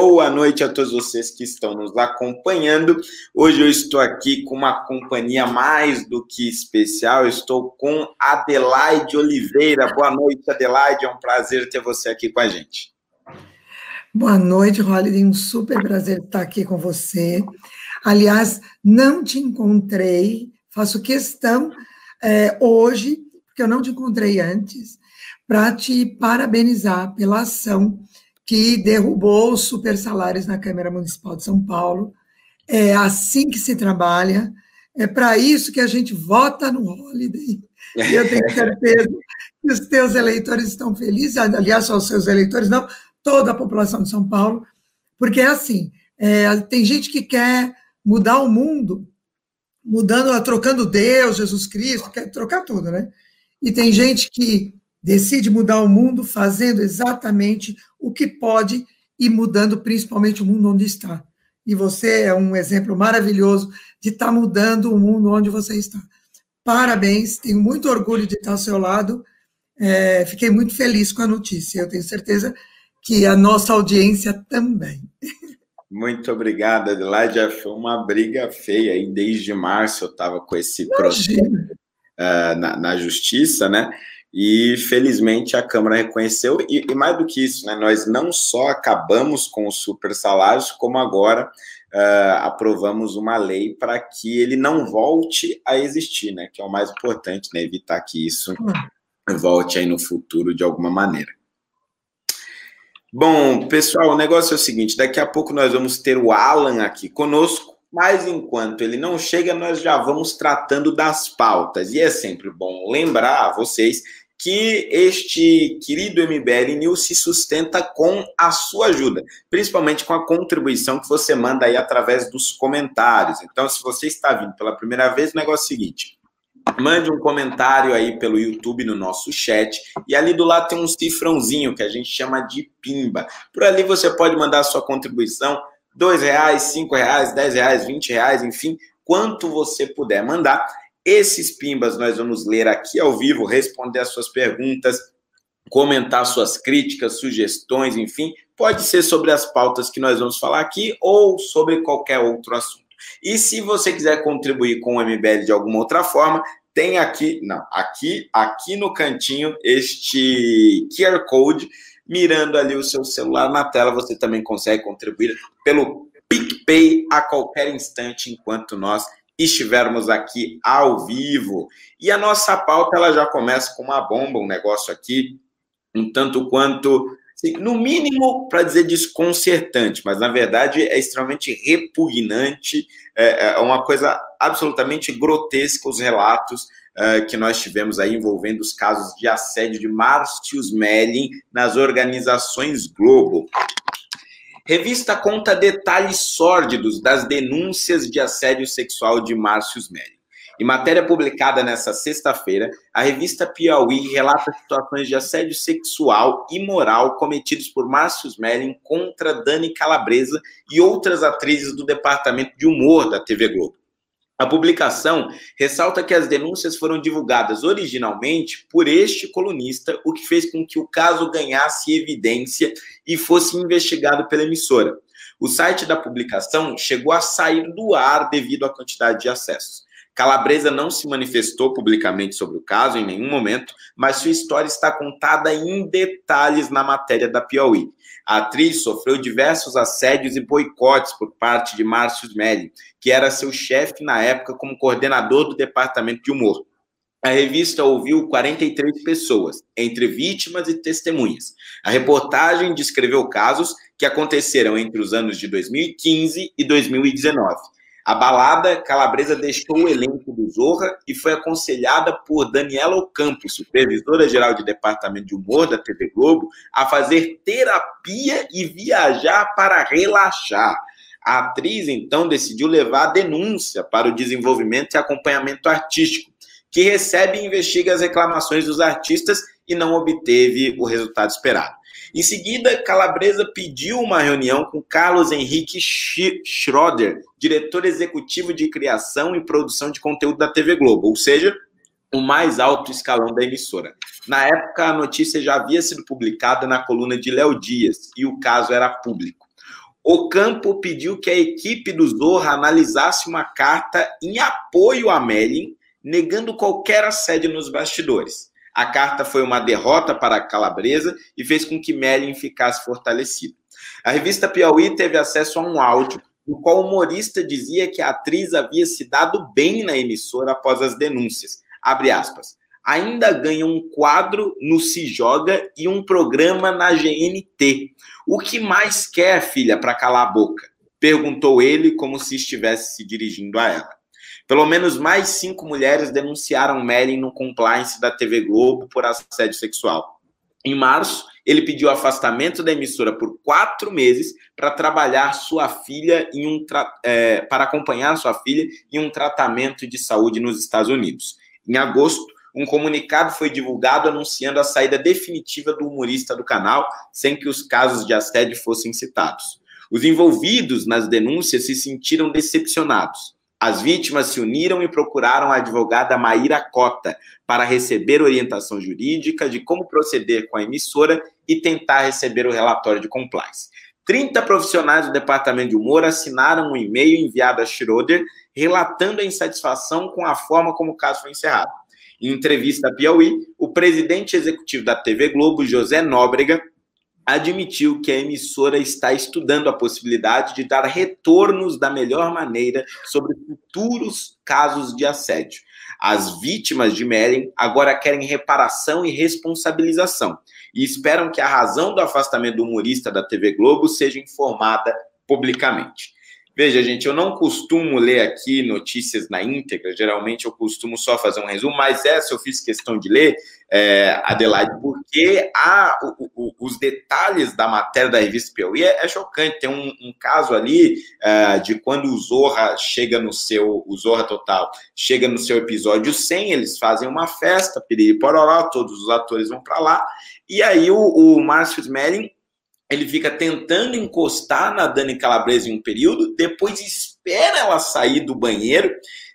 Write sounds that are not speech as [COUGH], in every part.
boa noite a todos vocês que estão nos acompanhando. Hoje eu estou aqui com uma companhia mais do que especial. Eu estou com Adelaide Oliveira. Boa noite, Adelaide. É um prazer ter você aqui com a gente. Boa noite, Holiday. Um super prazer estar aqui com você. Aliás, não te encontrei, faço questão é, hoje, porque eu não te encontrei antes, para te parabenizar pela ação que derrubou os super salários na Câmara Municipal de São Paulo. É assim que se trabalha, é para isso que a gente vota no Holiday. E eu tenho certeza que os teus eleitores estão felizes, aliás, só os seus eleitores, não, toda a população de São Paulo, porque é assim, é, tem gente que quer mudar o mundo, mudando, trocando Deus, Jesus Cristo, quer trocar tudo, né? E tem gente que decide mudar o mundo fazendo exatamente o que pode e mudando principalmente o mundo onde está. E você é um exemplo maravilhoso de estar tá mudando o mundo onde você está. Parabéns, tenho muito orgulho de estar ao seu lado. É, fiquei muito feliz com a notícia. Eu tenho certeza que a nossa audiência também. Muito obrigado, Adelaide. Foi uma briga feia aí desde março. Eu estava com esse processo uh, na, na justiça, né? E felizmente a Câmara reconheceu, e, e, mais do que isso, né, nós não só acabamos com os super salários, como agora uh, aprovamos uma lei para que ele não volte a existir, né, que é o mais importante, né, evitar que isso volte aí no futuro de alguma maneira. Bom, pessoal, o negócio é o seguinte: daqui a pouco nós vamos ter o Alan aqui conosco, mas enquanto ele não chega, nós já vamos tratando das pautas. E é sempre bom lembrar a vocês que este querido MBL News se sustenta com a sua ajuda, principalmente com a contribuição que você manda aí através dos comentários. Então, se você está vindo pela primeira vez, o negócio é o seguinte: mande um comentário aí pelo YouTube no nosso chat e ali do lado tem um cifrãozinho que a gente chama de pimba. Por ali você pode mandar a sua contribuição, dois reais, cinco reais, dez reais, vinte reais, enfim, quanto você puder mandar. Esses pimbas nós vamos ler aqui ao vivo, responder as suas perguntas, comentar suas críticas, sugestões, enfim, pode ser sobre as pautas que nós vamos falar aqui ou sobre qualquer outro assunto. E se você quiser contribuir com o MBL de alguma outra forma, tem aqui, não, aqui, aqui no cantinho este QR Code, mirando ali o seu celular na tela, você também consegue contribuir pelo PicPay a qualquer instante enquanto nós estivermos aqui ao vivo. E a nossa pauta ela já começa com uma bomba, um negócio aqui, um tanto quanto, assim, no mínimo, para dizer desconcertante, mas na verdade é extremamente repugnante, é, é uma coisa absolutamente grotesca os relatos uh, que nós tivemos aí envolvendo os casos de assédio de Márcio Smelling nas organizações Globo. Revista conta detalhes sórdidos das denúncias de assédio sexual de Márcio Smelling. Em matéria publicada nesta sexta-feira, a revista Piauí relata situações de assédio sexual e moral cometidos por Márcio Smelling contra Dani Calabresa e outras atrizes do departamento de humor da TV Globo. A publicação ressalta que as denúncias foram divulgadas originalmente por este colunista, o que fez com que o caso ganhasse evidência e fosse investigado pela emissora. O site da publicação chegou a sair do ar devido à quantidade de acessos. Calabresa não se manifestou publicamente sobre o caso em nenhum momento, mas sua história está contada em detalhes na matéria da Piauí. A atriz sofreu diversos assédios e boicotes por parte de Márcio Smelly, que era seu chefe na época como coordenador do departamento de humor. A revista ouviu 43 pessoas, entre vítimas e testemunhas. A reportagem descreveu casos que aconteceram entre os anos de 2015 e 2019. A balada Calabresa deixou o elenco do Zorra e foi aconselhada por Daniela Ocampo, supervisora geral de departamento de humor da TV Globo, a fazer terapia e viajar para relaxar. A atriz então decidiu levar a denúncia para o desenvolvimento e acompanhamento artístico, que recebe e investiga as reclamações dos artistas e não obteve o resultado esperado. Em seguida, Calabresa pediu uma reunião com Carlos Henrique Schroeder, diretor executivo de criação e produção de conteúdo da TV Globo, ou seja, o mais alto escalão da emissora. Na época, a notícia já havia sido publicada na coluna de Léo Dias e o caso era público. O campo pediu que a equipe do Zorra analisasse uma carta em apoio a Melin, negando qualquer assédio nos bastidores. A carta foi uma derrota para a Calabresa e fez com que Melin ficasse fortalecida. A revista Piauí teve acesso a um áudio no qual o humorista dizia que a atriz havia se dado bem na emissora após as denúncias. Abre aspas. Ainda ganha um quadro no Se Joga e um programa na GNT. O que mais quer, filha, para calar a boca? Perguntou ele, como se estivesse se dirigindo a ela. Pelo menos mais cinco mulheres denunciaram Melin no compliance da TV Globo por assédio sexual. Em março, ele pediu afastamento da emissora por quatro meses para trabalhar sua filha em um é, para acompanhar sua filha em um tratamento de saúde nos Estados Unidos. Em agosto, um comunicado foi divulgado anunciando a saída definitiva do humorista do canal, sem que os casos de assédio fossem citados. Os envolvidos nas denúncias se sentiram decepcionados. As vítimas se uniram e procuraram a advogada Maíra Cota para receber orientação jurídica de como proceder com a emissora e tentar receber o relatório de compliance. 30 profissionais do departamento de humor assinaram um e-mail enviado a Schroeder relatando a insatisfação com a forma como o caso foi encerrado. Em entrevista à Piauí, o presidente executivo da TV Globo, José Nóbrega, admitiu que a emissora está estudando a possibilidade de dar retornos da melhor maneira sobre futuros casos de assédio. As vítimas de Meren agora querem reparação e responsabilização e esperam que a razão do afastamento do humorista da TV Globo seja informada publicamente. Veja, gente, eu não costumo ler aqui notícias na íntegra, geralmente eu costumo só fazer um resumo, mas essa eu fiz questão de ler, é, Adelaide, porque há o, o, os detalhes da matéria da revista Piauí é, é chocante. Tem um, um caso ali é, de quando o Zorra chega no seu, o Zorra Total chega no seu episódio 100, eles fazem uma festa, piriri pororó, todos os atores vão para lá, e aí o, o Márcio Smelling ele fica tentando encostar na Dani Calabresa em um período, depois espera ela sair do banheiro.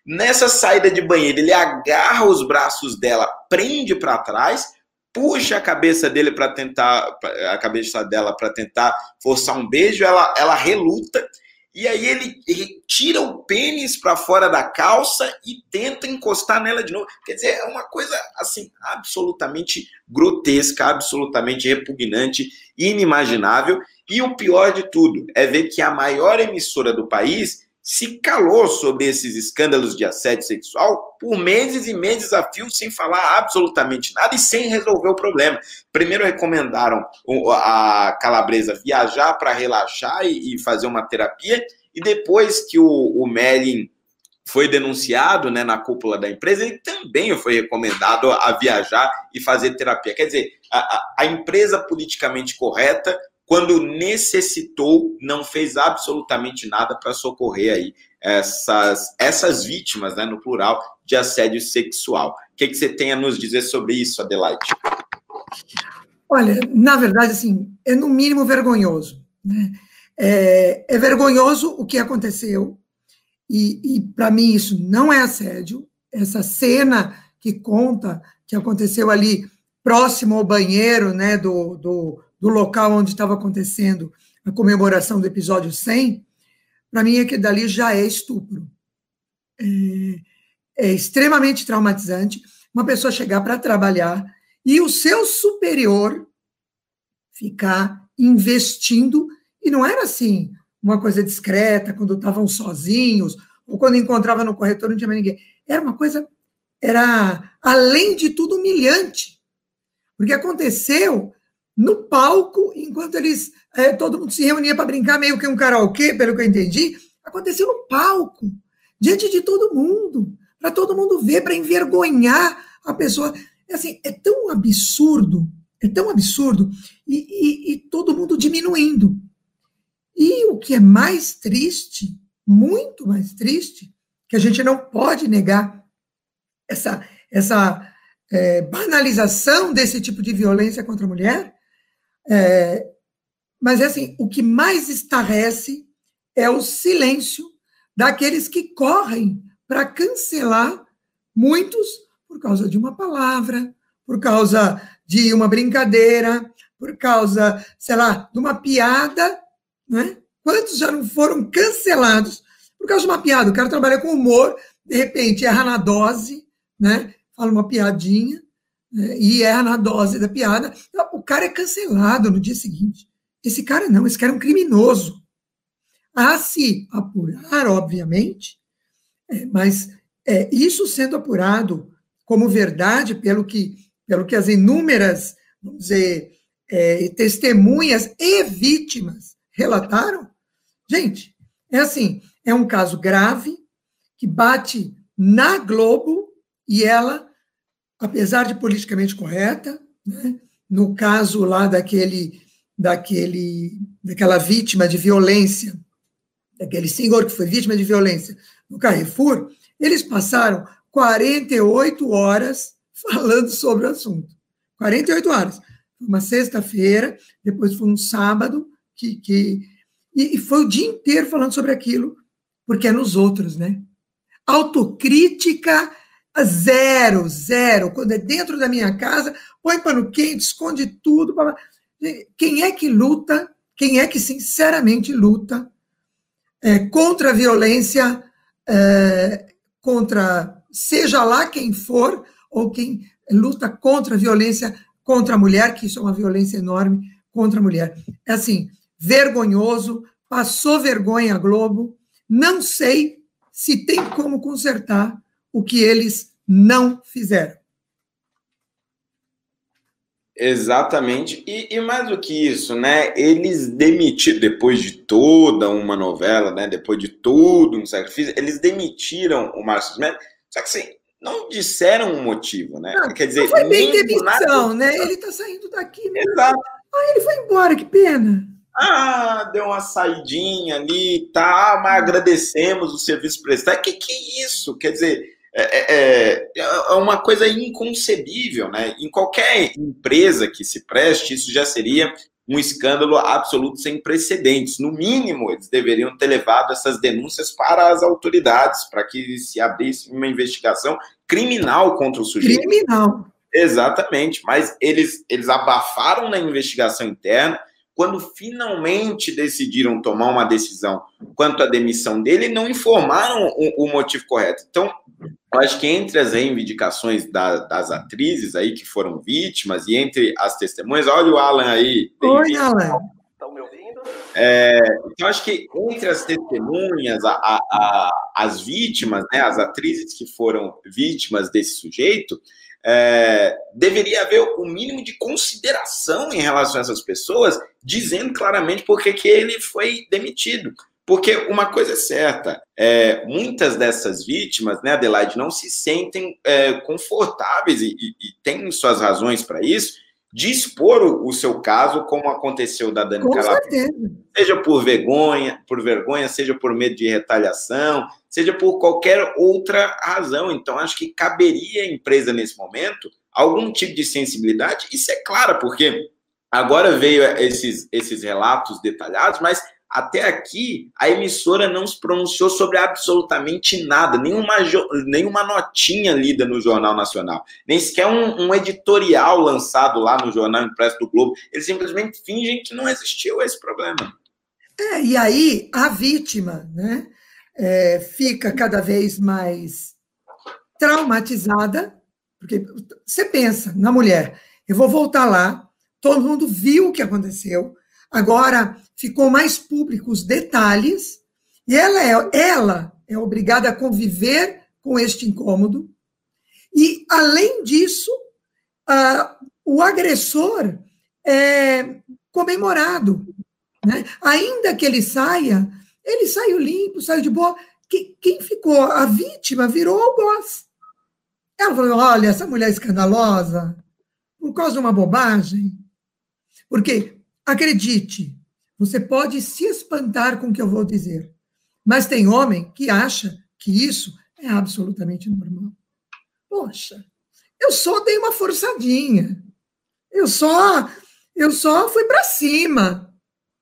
Nessa saída de banheiro, ele agarra os braços dela, prende para trás, puxa a cabeça dele para tentar a cabeça dela para tentar forçar um beijo, ela ela reluta e aí ele, ele tira o pênis para fora da calça e tenta encostar nela de novo. Quer dizer, é uma coisa assim absolutamente grotesca, absolutamente repugnante, inimaginável. E o pior de tudo é ver que a maior emissora do país se calou sobre esses escândalos de assédio sexual por meses e meses a fio, sem falar absolutamente nada e sem resolver o problema. Primeiro recomendaram a calabresa viajar para relaxar e fazer uma terapia, e depois que o, o Melin foi denunciado né, na cúpula da empresa, ele também foi recomendado a viajar e fazer terapia. Quer dizer, a, a empresa politicamente correta quando necessitou, não fez absolutamente nada para socorrer aí essas, essas vítimas, né, no plural, de assédio sexual. O que, que você tem a nos dizer sobre isso, Adelaide? Olha, na verdade, assim, é no mínimo vergonhoso. Né? É, é vergonhoso o que aconteceu, e, e para mim isso não é assédio. Essa cena que conta que aconteceu ali próximo ao banheiro né, do, do, do local onde estava acontecendo a comemoração do episódio 100, para mim é que dali já é estupro. É, é extremamente traumatizante uma pessoa chegar para trabalhar e o seu superior ficar investindo, e não era assim, uma coisa discreta, quando estavam sozinhos, ou quando encontrava no corretor não tinha mais ninguém. Era uma coisa, era, além de tudo, humilhante. Porque aconteceu no palco, enquanto eles é, todo mundo se reunia para brincar, meio que um karaokê, pelo que eu entendi, aconteceu no palco, diante de todo mundo, para todo mundo ver, para envergonhar a pessoa. É assim, é tão absurdo, é tão absurdo, e, e, e todo mundo diminuindo. E o que é mais triste, muito mais triste, que a gente não pode negar essa, essa é, banalização desse tipo de violência contra a mulher, é, mas é assim, o que mais estarrece é o silêncio daqueles que correm para cancelar muitos por causa de uma palavra, por causa de uma brincadeira, por causa, sei lá, de uma piada, né? Quantos já não foram cancelados por causa de uma piada? O cara trabalha com humor, de repente erra na dose, né? Fala uma piadinha e erra na dose da piada. O cara é cancelado no dia seguinte. Esse cara não, esse cara é um criminoso. A se apurar, obviamente, é, mas é, isso sendo apurado como verdade pelo que, pelo que as inúmeras, vamos dizer, é, testemunhas e vítimas relataram, gente, é assim, é um caso grave que bate na Globo e ela, apesar de politicamente correta, né, no caso lá daquele, daquele, daquela vítima de violência, daquele senhor que foi vítima de violência no Carrefour, eles passaram 48 horas [LAUGHS] falando sobre o assunto. 48 horas. Uma sexta-feira, depois foi um sábado, que, que e, e foi o dia inteiro falando sobre aquilo, porque é nos outros, né? Autocrítica zero, zero. Quando é dentro da minha casa, põe pano quente, esconde tudo. Quem é que luta? Quem é que sinceramente luta é, contra a violência, é, contra seja lá quem for, ou quem luta contra a violência contra a mulher, que isso é uma violência enorme contra a mulher. É assim, vergonhoso, passou vergonha a Globo, não sei se tem como consertar o que eles não fizeram. Exatamente. E, e, mais do que isso, né? Eles demitiram, depois de toda uma novela, né? Depois de todo um sacrifício, eles demitiram o Márcio Smith. Só que assim, não disseram um motivo, né? Não, Quer dizer, não foi bem demissão, né? Ele está saindo daqui. Né? Exato. Ah, ele foi embora, que pena. Ah, deu uma saidinha ali, tá, mas agradecemos o serviço prestado. Que que é isso? Quer dizer, é, é, é, é uma coisa inconcebível, né? Em qualquer empresa que se preste, isso já seria um escândalo absoluto sem precedentes. No mínimo, eles deveriam ter levado essas denúncias para as autoridades, para que se abrisse uma investigação criminal contra o sujeito. Criminal. Exatamente, mas eles, eles abafaram na investigação interna, quando finalmente decidiram tomar uma decisão quanto à demissão dele, não informaram o, o motivo correto. Então, eu acho que entre as reivindicações da, das atrizes aí que foram vítimas e entre as testemunhas, olha o Alan aí. Oi, Alan. Estão me ouvindo? É, então, acho que entre as testemunhas, a, a, a, as vítimas, né, as atrizes que foram vítimas desse sujeito, é, deveria haver o mínimo de consideração em relação a essas pessoas, dizendo claramente por que ele foi demitido. Porque uma coisa é certa, é, muitas dessas vítimas, né, Adelaide, não se sentem é, confortáveis e, e, e têm suas razões para isso, de expor o, o, seu caso, como aconteceu da Dani Calabresa. Seja por vergonha, por vergonha, seja por medo de retaliação, seja por qualquer outra razão. Então, acho que caberia à empresa, nesse momento, algum tipo de sensibilidade, isso é claro, porque agora veio esses, esses relatos detalhados, mas até aqui a emissora não se pronunciou sobre absolutamente nada, nenhuma, nenhuma notinha lida no Jornal Nacional, nem sequer um, um, editorial lançado lá no Jornal Impresso do Globo. Eles simplesmente fingem que não existiu esse problema. É, e aí a vítima né, é, fica cada vez mais traumatizada, porque você pensa na mulher, eu vou voltar lá, todo mundo viu o que aconteceu, agora ficou mais público os detalhes, e ela é, ela é obrigada a conviver com este incômodo, e, além disso, uh, o agressor é comemorado. Né? Ainda que ele saia, ele saiu limpo, saiu de boa. Quem ficou? A vítima virou algoz. Ela falou: olha, essa mulher escandalosa, por causa de uma bobagem. Porque, acredite, você pode se espantar com o que eu vou dizer, mas tem homem que acha que isso é absolutamente normal. Poxa, eu só dei uma forçadinha. Eu só eu só fui para cima.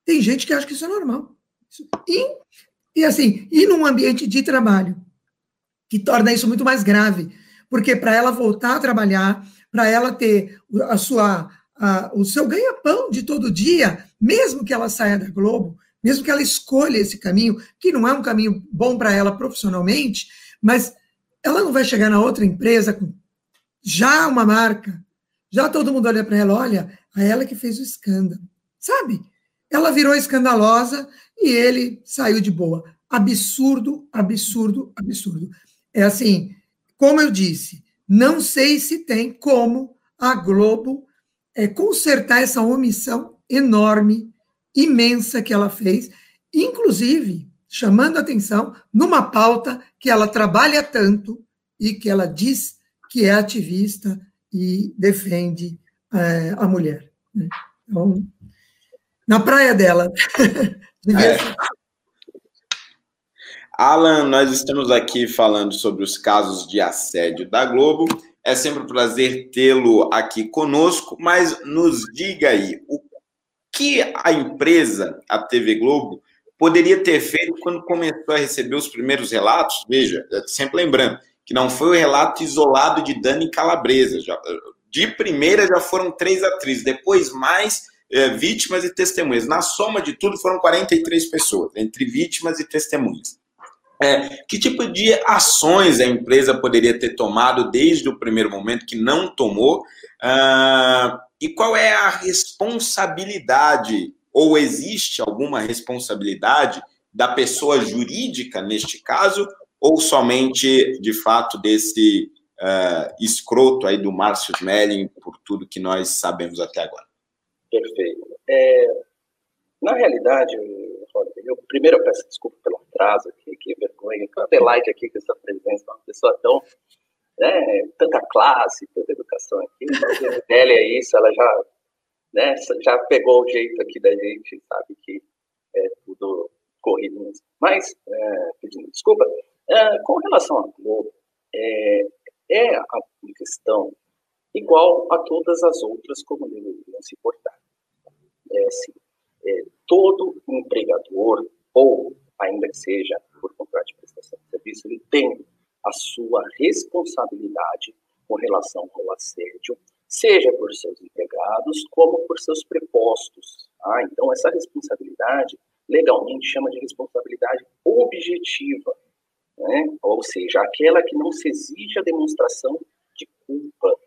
Tem gente que acha que isso é normal. E, e assim, e num ambiente de trabalho, que torna isso muito mais grave, porque para ela voltar a trabalhar, para ela ter a sua a, o seu ganha-pão de todo dia, mesmo que ela saia da Globo, mesmo que ela escolha esse caminho, que não é um caminho bom para ela profissionalmente, mas ela não vai chegar na outra empresa com já uma marca, já todo mundo olha para ela, olha, a ela que fez o escândalo, sabe? Ela virou escandalosa e ele saiu de boa. Absurdo, absurdo, absurdo. É assim, como eu disse, não sei se tem como a Globo é, consertar essa omissão enorme, imensa que ela fez, inclusive chamando atenção numa pauta que ela trabalha tanto e que ela diz que é ativista e defende é, a mulher. Né? Então, na praia dela. [LAUGHS] é. Alan, nós estamos aqui falando sobre os casos de assédio da Globo. É sempre um prazer tê-lo aqui conosco, mas nos diga aí, o que a empresa, a TV Globo, poderia ter feito quando começou a receber os primeiros relatos? Veja, sempre lembrando que não foi o relato isolado de Dani Calabresa. Já, de primeira já foram três atrizes, depois mais é, vítimas e testemunhas. Na soma de tudo foram 43 pessoas, entre vítimas e testemunhas. É, que tipo de ações a empresa poderia ter tomado desde o primeiro momento que não tomou? Uh, e qual é a responsabilidade, ou existe alguma responsabilidade da pessoa jurídica neste caso, ou somente, de fato, desse uh, escroto aí do Márcio Smelling, por tudo que nós sabemos até agora? Perfeito. É, na realidade, eu primeiro eu peço desculpa pelo atraso aqui, que vergonha, que Adelaide aqui com essa presença, uma pessoa tão, né, tanta classe, tanta educação aqui, mas a é isso, ela já, né, já pegou o jeito aqui da gente, sabe que é tudo corrido mesmo. Mas, é, pedindo desculpa, é, com relação à Globo, é, é a questão igual a todas as outras como deveriam se. Assim, é, todo empregador, ou ainda que seja por contrato de prestação de serviço, ele tem a sua responsabilidade com relação ao assédio, seja por seus empregados, como por seus prepostos. Ah, então, essa responsabilidade, legalmente, chama de responsabilidade objetiva, né? ou seja, aquela que não se exige a demonstração de culpa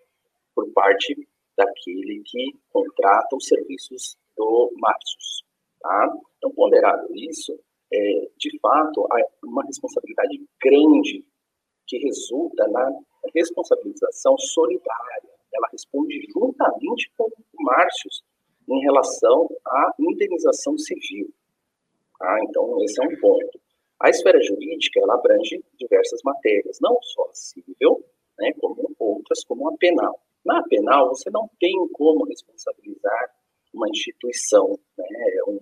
por parte daquele que contrata os serviços do Marcius. Tá? Então, ponderado isso, é, de fato, há uma responsabilidade grande que resulta na responsabilização solidária. Ela responde juntamente com o Márcios em relação à indenização civil. Tá? Então, esse é um ponto. A esfera jurídica, ela abrange diversas matérias, não só a civil, né, como outras, como a penal. Na penal, você não tem como responsabilizar uma instituição, né, é um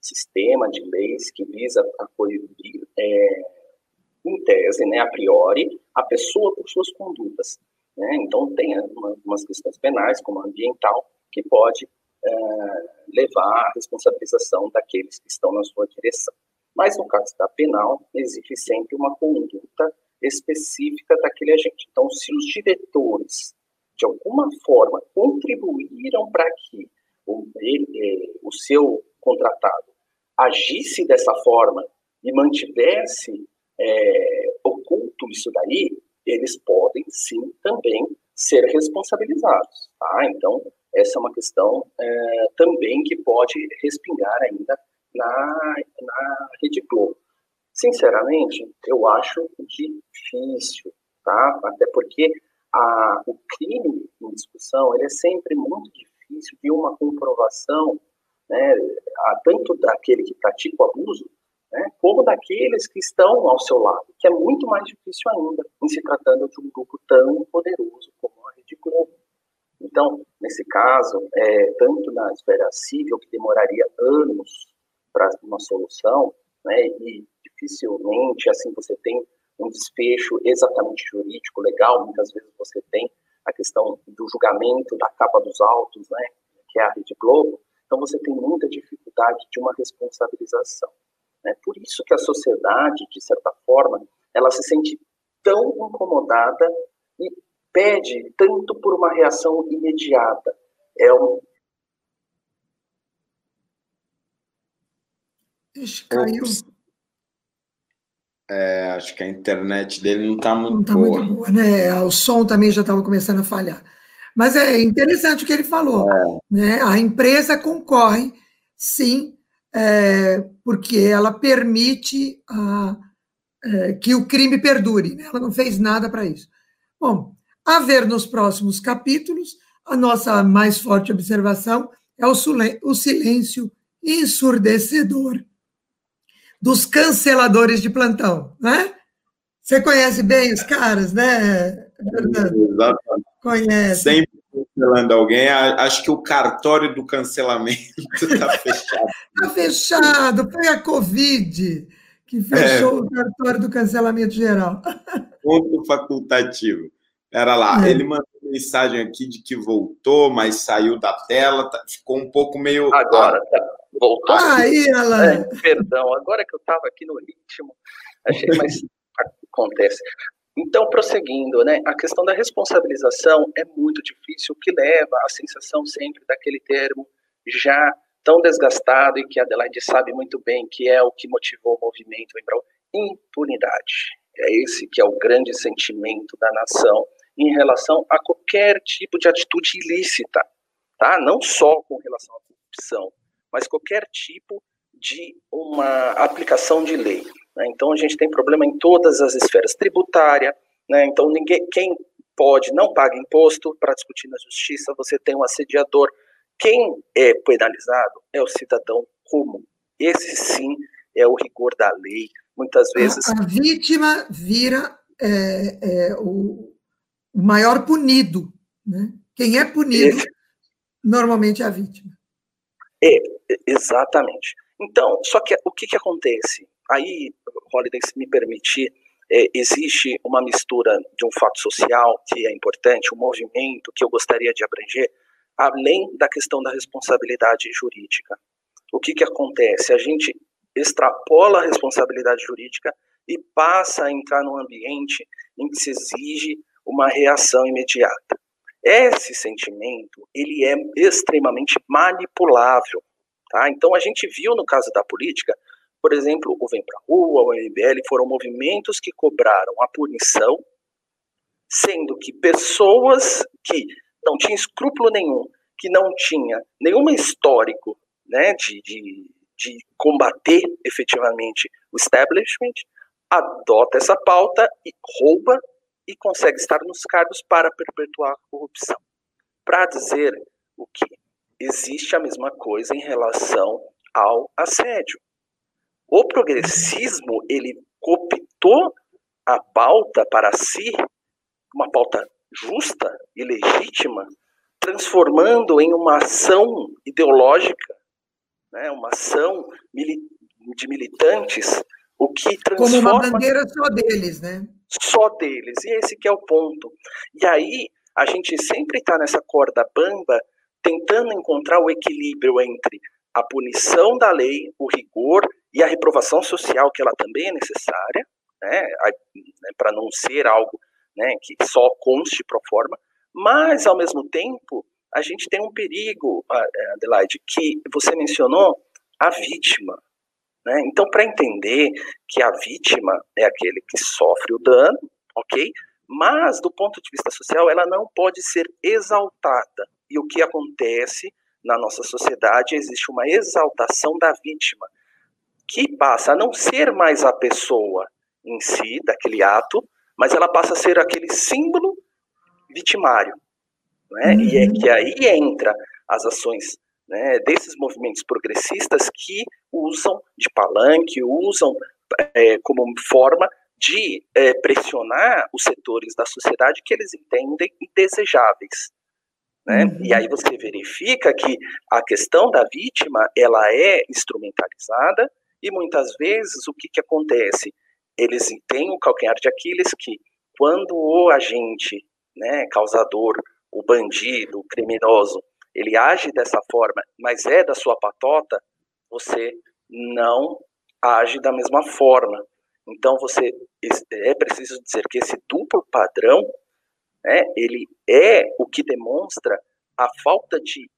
sistema de leis que visa a é, em tese, né, a priori, a pessoa por suas condutas. Né? Então, tem algumas questões penais, como a ambiental, que pode é, levar à responsabilização daqueles que estão na sua direção. Mas, no caso da penal, existe sempre uma conduta específica daquele agente. Então, se os diretores, de alguma forma, contribuíram para que o, é, o seu contratado agisse dessa forma e mantivesse é, oculto isso daí, eles podem sim também ser responsabilizados. Tá? Então, essa é uma questão é, também que pode respingar ainda na, na Rede Globo. Sinceramente, eu acho difícil, tá? até porque a, o crime em discussão ele é sempre muito difícil de uma comprovação né, tanto daquele que pratica o abuso, né, como daqueles que estão ao seu lado, que é muito mais difícil ainda, em se tratando de um grupo tão poderoso como a Rede Globo. Então, nesse caso, é, tanto na esfera civil, que demoraria anos para uma solução, né, e dificilmente, assim, você tem um desfecho exatamente jurídico, legal, muitas vezes você tem a questão do julgamento da capa dos autos, né, que é a Rede Globo, então você tem muita dificuldade de uma responsabilização. Né? Por isso que a sociedade, de certa forma, ela se sente tão incomodada e pede tanto por uma reação imediata. É um... Ixi, caiu. É, acho que a internet dele não está muito Não está boa. muito boa, né? O som também já estava começando a falhar. Mas é interessante o que ele falou. É. Né? A empresa concorre, sim, é, porque ela permite a, é, que o crime perdure. Né? Ela não fez nada para isso. Bom, a ver nos próximos capítulos, a nossa mais forte observação é o, o silêncio ensurdecedor dos canceladores de plantão, né? Você conhece bem os caras, né, Fernando? Exatamente. Conhece. Sempre cancelando alguém, acho que o cartório do cancelamento está [LAUGHS] fechado. Está fechado, foi a Covid que fechou é. o cartório do cancelamento geral. [LAUGHS] Ponto facultativo. Era lá, é. ele mandou mensagem aqui de que voltou, mas saiu da tela, tá, ficou um pouco meio. Agora, tá, voltou. Aí, Alan. É, perdão, agora que eu estava aqui no ritmo, achei mais. acontece. Então, prosseguindo, né, a questão da responsabilização é muito difícil, o que leva à sensação sempre daquele termo já tão desgastado e que a Adelaide sabe muito bem que é o que motivou o movimento em prol impunidade. É esse que é o grande sentimento da nação em relação a qualquer tipo de atitude ilícita, tá? Não só com relação à corrupção, mas qualquer tipo de uma aplicação de lei. Né? Então a gente tem problema em todas as esferas tributária, né? Então ninguém, quem pode não paga imposto para discutir na justiça. Você tem um assediador. Quem é penalizado é o cidadão comum. Esse sim é o rigor da lei. Muitas vezes a, a vítima vira é, é, o, maior punido. Né? Quem é punido Esse... normalmente é a vítima. É, exatamente. Então, só que o que, que acontece? Aí, Holiday, se me permitir, é, existe uma mistura de um fato social que é importante, um movimento que eu gostaria de abranger, além da questão da responsabilidade jurídica. O que, que acontece? A gente extrapola a responsabilidade jurídica e passa a entrar num ambiente em que se exige uma reação imediata. Esse sentimento, ele é extremamente manipulável, tá? Então a gente viu no caso da política, por exemplo, o Vem Pra Rua, o MBL, foram movimentos que cobraram a punição, sendo que pessoas que não tinham escrúpulo nenhum, que não tinha nenhum histórico né, de, de, de combater efetivamente o establishment, adota essa pauta e rouba e consegue estar nos cargos para perpetuar a corrupção. Para dizer o que existe a mesma coisa em relação ao assédio. O progressismo ele cooptou a pauta para si, uma pauta justa e legítima, transformando em uma ação ideológica, né, uma ação de militantes, o que transforma... Como uma bandeira só deles, né? Só deles. E esse que é o ponto. E aí a gente sempre está nessa corda bamba, tentando encontrar o equilíbrio entre a punição da lei, o rigor e a reprovação social, que ela também é necessária, né, né para não ser algo né, que só conste pro forma, mas ao mesmo tempo a gente tem um perigo, é, Adelaide, que você mencionou, a vítima. Né? Então, para entender que a vítima é aquele que sofre o dano, ok? Mas, do ponto de vista social, ela não pode ser exaltada. E o que acontece na nossa sociedade, existe uma exaltação da vítima, que passa a não ser mais a pessoa em si, daquele ato, mas ela passa a ser aquele símbolo vitimário. Né? E é uhum. que aí entra as ações né, desses movimentos progressistas que usam de palanque, usam é, como forma de é, pressionar os setores da sociedade que eles entendem indesejáveis. Né? Uhum. E aí você verifica que a questão da vítima ela é instrumentalizada e muitas vezes o que, que acontece? Eles têm o calcanhar de Aquiles que quando o agente, né, causador, o bandido, o criminoso, ele age dessa forma, mas é da sua patota, você não age da mesma forma. Então você é preciso dizer que esse duplo padrão, né, ele é o que demonstra a falta de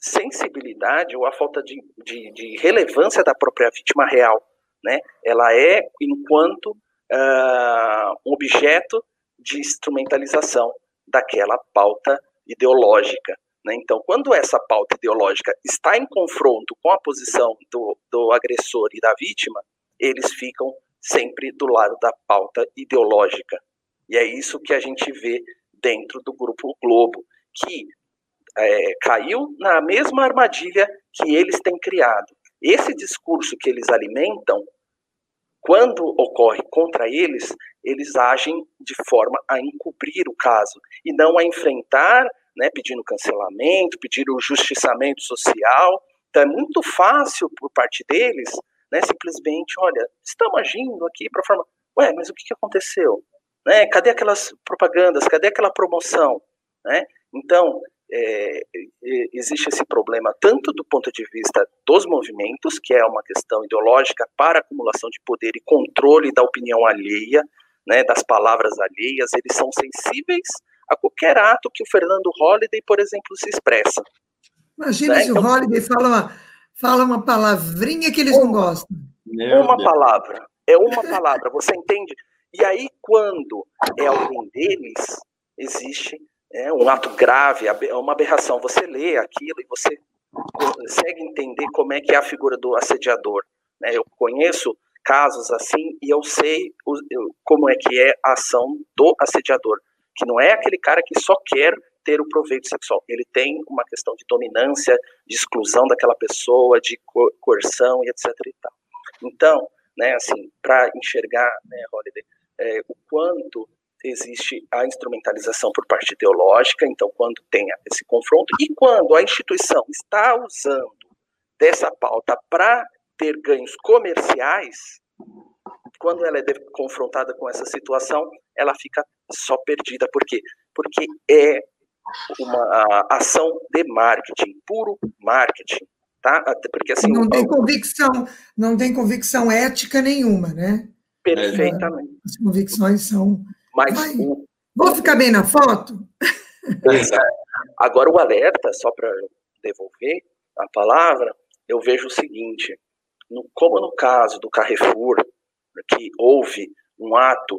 sensibilidade ou a falta de, de, de, relevância da própria vítima real, né? Ela é enquanto uh, objeto de instrumentalização daquela pauta ideológica. Né? Então, quando essa pauta ideológica está em confronto com a posição do, do agressor e da vítima, eles ficam sempre do lado da pauta ideológica. E é isso que a gente vê dentro do Grupo Globo, que é, caiu na mesma armadilha que eles têm criado. Esse discurso que eles alimentam, quando ocorre contra eles, eles agem de forma a encobrir o caso e não a enfrentar, né, pedindo cancelamento, pedindo justiçamento social. Então é muito fácil por parte deles, né, simplesmente, olha, estamos agindo aqui para forma, ué, mas o que, aconteceu? Né, cadê aquelas propagandas? Cadê aquela promoção? Né? Então, é, existe esse problema tanto do ponto de vista dos movimentos, que é uma questão ideológica para acumulação de poder e controle da opinião alheia, né, das palavras alheias, eles são sensíveis a qualquer ato que o Fernando Holliday, por exemplo, se expressa. Imagina né? se então, o Holliday fala uma, fala uma palavrinha que eles uma, não gostam. Uma palavra, é uma palavra, você entende? E aí, quando é alguém deles, existe é um ato grave, é uma aberração. Você lê aquilo e você consegue entender como é que é a figura do assediador. Né? Eu conheço casos assim e eu sei como é que é a ação do assediador, que não é aquele cara que só quer ter o proveito sexual. Ele tem uma questão de dominância, de exclusão daquela pessoa, de coerção e etc. E tal. Então, né, assim, para enxergar, né, Holiday, é, o quanto existe a instrumentalização por parte ideológica, então quando tem esse confronto, e quando a instituição está usando dessa pauta para ter ganhos comerciais, quando ela é confrontada com essa situação, ela fica só perdida. Por quê? Porque é uma ação de marketing, puro marketing. Tá? Porque, assim, não tem convicção, não tem convicção ética nenhuma, né? Perfeitamente. As convicções são mas o... Vou ficar bem na foto? [LAUGHS] Agora, o alerta, só para devolver a palavra, eu vejo o seguinte: no, como no caso do Carrefour, que houve um ato,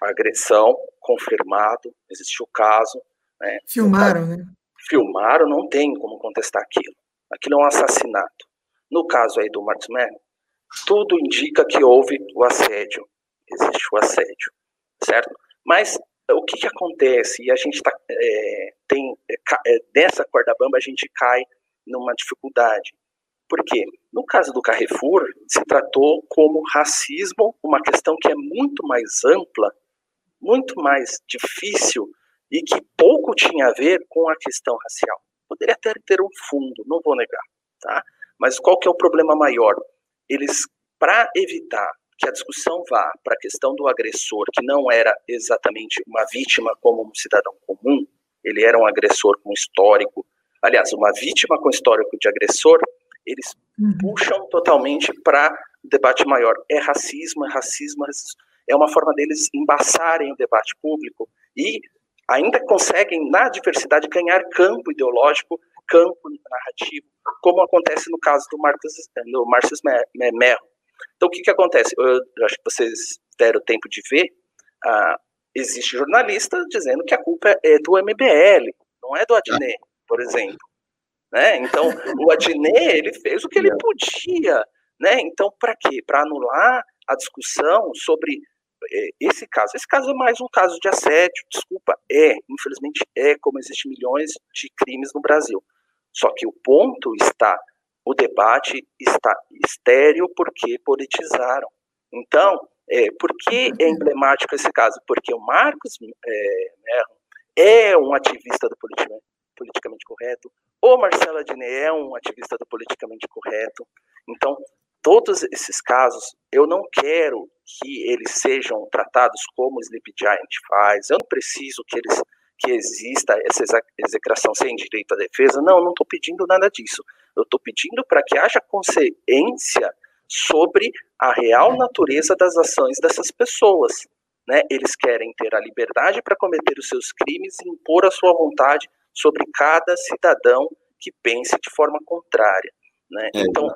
agressão confirmado, existiu o caso. Né, Filmaram, né? Filmaram, não tem como contestar aquilo. Aquilo é um assassinato. No caso aí do Marcos Mello, tudo indica que houve o assédio. Existe o assédio certo? Mas o que, que acontece? E a gente tá, é, tem, é, é, dessa corda bamba, a gente cai numa dificuldade. Por quê? No caso do Carrefour, se tratou como racismo, uma questão que é muito mais ampla, muito mais difícil e que pouco tinha a ver com a questão racial. Poderia até ter um fundo, não vou negar, tá? Mas qual que é o problema maior? Eles, para evitar que a discussão vá para a questão do agressor, que não era exatamente uma vítima como um cidadão comum, ele era um agressor com histórico, aliás, uma vítima com histórico de agressor, eles uhum. puxam totalmente para o debate maior. É racismo, é racismo, é racismo. É uma forma deles embaçarem o debate público e ainda conseguem, na diversidade, ganhar campo ideológico, campo narrativo, como acontece no caso do Marcos, do Márcio Merro, então, o que, que acontece? Eu, eu acho que vocês deram tempo de ver. Ah, existe jornalista dizendo que a culpa é do MBL, não é do Adnet, por exemplo. Né? Então, o Adnet, ele fez o que ele podia. Né? Então, para quê? Para anular a discussão sobre é, esse caso. Esse caso é mais um caso de assédio, desculpa, é, infelizmente é, como existem milhões de crimes no Brasil. Só que o ponto está o debate está estéreo porque politizaram. Então, é, por que é emblemático esse caso? Porque o Marcos é, é um ativista do politicamente correto, o Marcelo Adnet é um ativista do politicamente correto. Então, todos esses casos, eu não quero que eles sejam tratados como o Sleep Giant faz, eu não preciso que eles que exista essa execração sem direito à defesa. Não, não estou pedindo nada disso. Eu estou pedindo para que haja consciência sobre a real natureza das ações dessas pessoas. Né? Eles querem ter a liberdade para cometer os seus crimes e impor a sua vontade sobre cada cidadão que pense de forma contrária. Né? É. Então,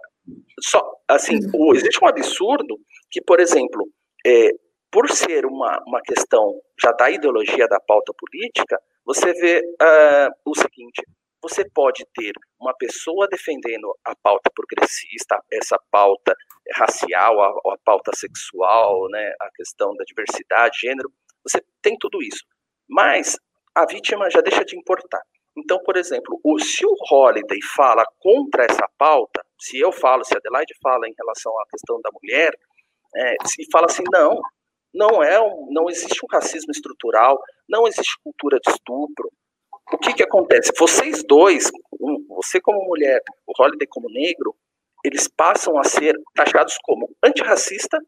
só assim, o, existe um absurdo que, por exemplo, é, por ser uma, uma questão já da ideologia da pauta política, você vê uh, o seguinte: você pode ter uma pessoa defendendo a pauta progressista, essa pauta racial, a, a pauta sexual, né, a questão da diversidade, gênero, você tem tudo isso. Mas a vítima já deixa de importar. Então, por exemplo, o, se o Holiday fala contra essa pauta, se eu falo, se a Adelaide fala em relação à questão da mulher, é, se fala assim, não, não é um, não existe um racismo estrutural, não existe cultura de estupro. O que que acontece? Vocês dois, um, você como mulher, o Holiday como negro, eles passam a ser taxados como antirracista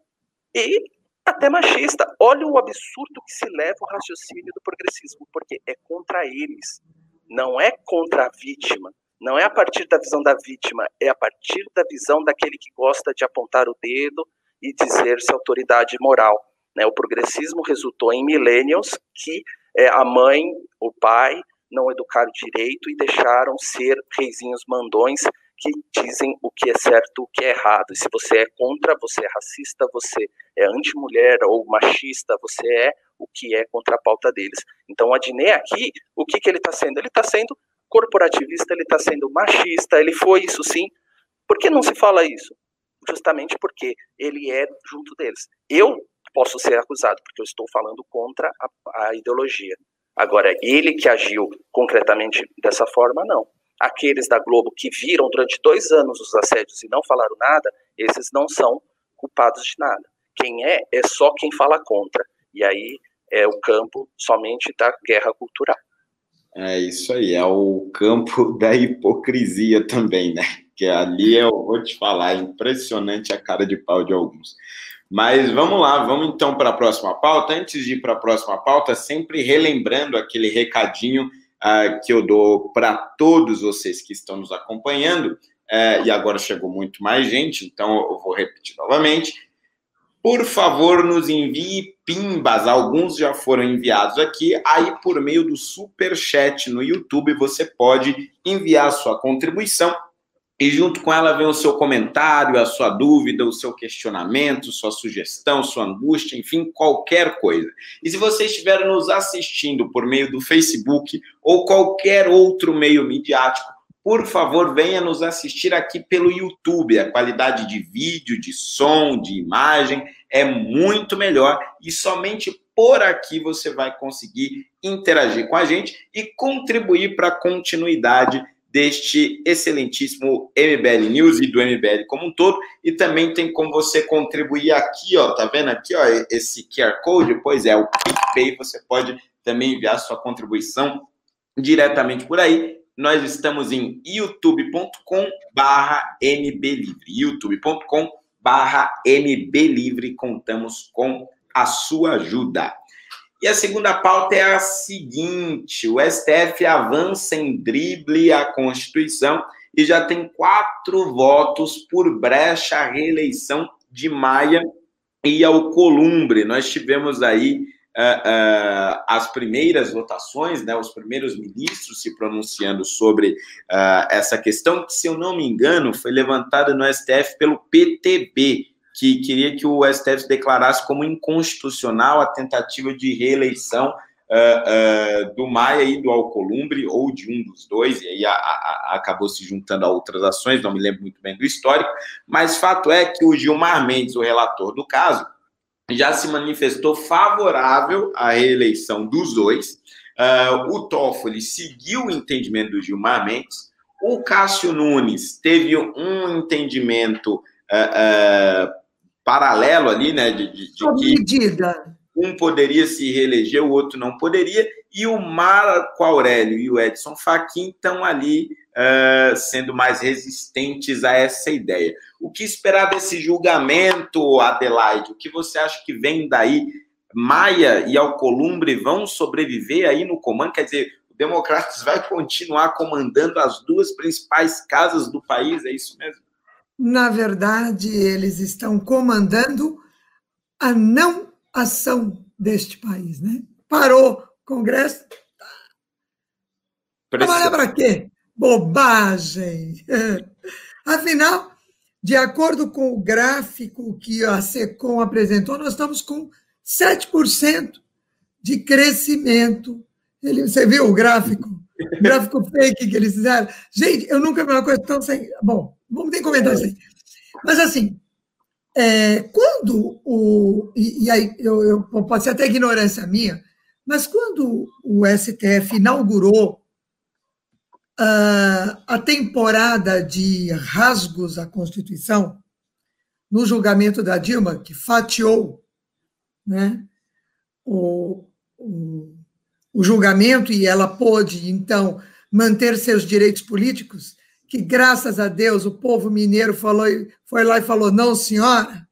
e até machista. Olha o absurdo que se leva o raciocínio do progressismo, porque é contra eles, não é contra a vítima. Não é a partir da visão da vítima, é a partir da visão daquele que gosta de apontar o dedo e dizer-se autoridade moral. Né? O progressismo resultou em millennials que é, a mãe, o pai, não educaram direito e deixaram ser reizinhos mandões que dizem o que é certo, o que é errado. E se você é contra, você é racista, você é anti-mulher ou machista, você é o que é contra a pauta deles. Então, o Adnet aqui, o que, que ele está sendo? Ele está sendo corporativista, ele está sendo machista, ele foi isso sim. Por que não se fala isso? Justamente porque ele é junto deles. Eu posso ser acusado, porque eu estou falando contra a, a ideologia. Agora, ele que agiu concretamente dessa forma, não. Aqueles da Globo que viram durante dois anos os assédios e não falaram nada, esses não são culpados de nada. Quem é, é só quem fala contra. E aí é o campo somente da guerra cultural. É isso aí, é o campo [LAUGHS] da hipocrisia também, né? Que ali eu vou te falar, é impressionante a cara de pau de alguns. Mas vamos lá, vamos então para a próxima pauta. Antes de ir para a próxima pauta, sempre relembrando aquele recadinho uh, que eu dou para todos vocês que estão nos acompanhando, uh, e agora chegou muito mais gente, então eu vou repetir novamente. Por favor, nos envie pimbas, alguns já foram enviados aqui. Aí, por meio do super chat no YouTube, você pode enviar sua contribuição e junto com ela vem o seu comentário, a sua dúvida, o seu questionamento, sua sugestão, sua angústia, enfim, qualquer coisa. E se você estiver nos assistindo por meio do Facebook ou qualquer outro meio midiático, por favor, venha nos assistir aqui pelo YouTube. A qualidade de vídeo, de som, de imagem é muito melhor e somente por aqui você vai conseguir interagir com a gente e contribuir para a continuidade deste excelentíssimo MBL News e do MBL como um todo. E também tem como você contribuir aqui, ó, tá vendo aqui, ó, esse QR Code? Pois é, o PicPay, você pode também enviar sua contribuição diretamente por aí. Nós estamos em youtube.com barra mblivre, youtube.com barra mblivre, contamos com a sua ajuda. E a segunda pauta é a seguinte: o STF avança em drible a Constituição e já tem quatro votos por brecha à reeleição de Maia e Alcolumbre. Nós tivemos aí uh, uh, as primeiras votações, né, os primeiros ministros se pronunciando sobre uh, essa questão, que, se eu não me engano, foi levantada no STF pelo PTB, que queria que o STF declarasse como inconstitucional a tentativa de reeleição uh, uh, do Maia e do Alcolumbre, ou de um dos dois, e aí a, a, acabou se juntando a outras ações, não me lembro muito bem do histórico, mas fato é que o Gilmar Mendes, o relator do caso, já se manifestou favorável à reeleição dos dois. Uh, o Toffoli seguiu o entendimento do Gilmar Mendes. O Cássio Nunes teve um entendimento uh, uh, paralelo ali, né? De, de, de que medida. um poderia se reeleger, o outro não poderia, e o Marco Aurélio e o Edson Fachin estão ali uh, sendo mais resistentes a essa ideia. O que esperar desse julgamento, Adelaide? O que você acha que vem daí? Maia e Alcolumbre vão sobreviver aí no comando? Quer dizer, o Democratas [LAUGHS] vai continuar comandando as duas principais casas do país? É isso mesmo? Na verdade, eles estão comandando a não ação deste país, né? Parou o Congresso. Trabalhar para quê? Bobagem! [LAUGHS] Afinal, de acordo com o gráfico que a SECOM apresentou, nós estamos com 7% de crescimento. Ele, você viu o gráfico? Gráfico fake que eles fizeram? Gente, eu nunca vi uma coisa tão sem. Bom, vamos ter que aí. Mas, assim, é, quando o. E, e aí, eu, eu, pode ser até ignorância minha, mas quando o STF inaugurou uh, a temporada de rasgos à Constituição, no julgamento da Dilma, que fatiou né, o, o, o julgamento e ela pôde, então, manter seus direitos políticos, que graças a Deus o povo mineiro falou, foi lá e falou: não, senhora,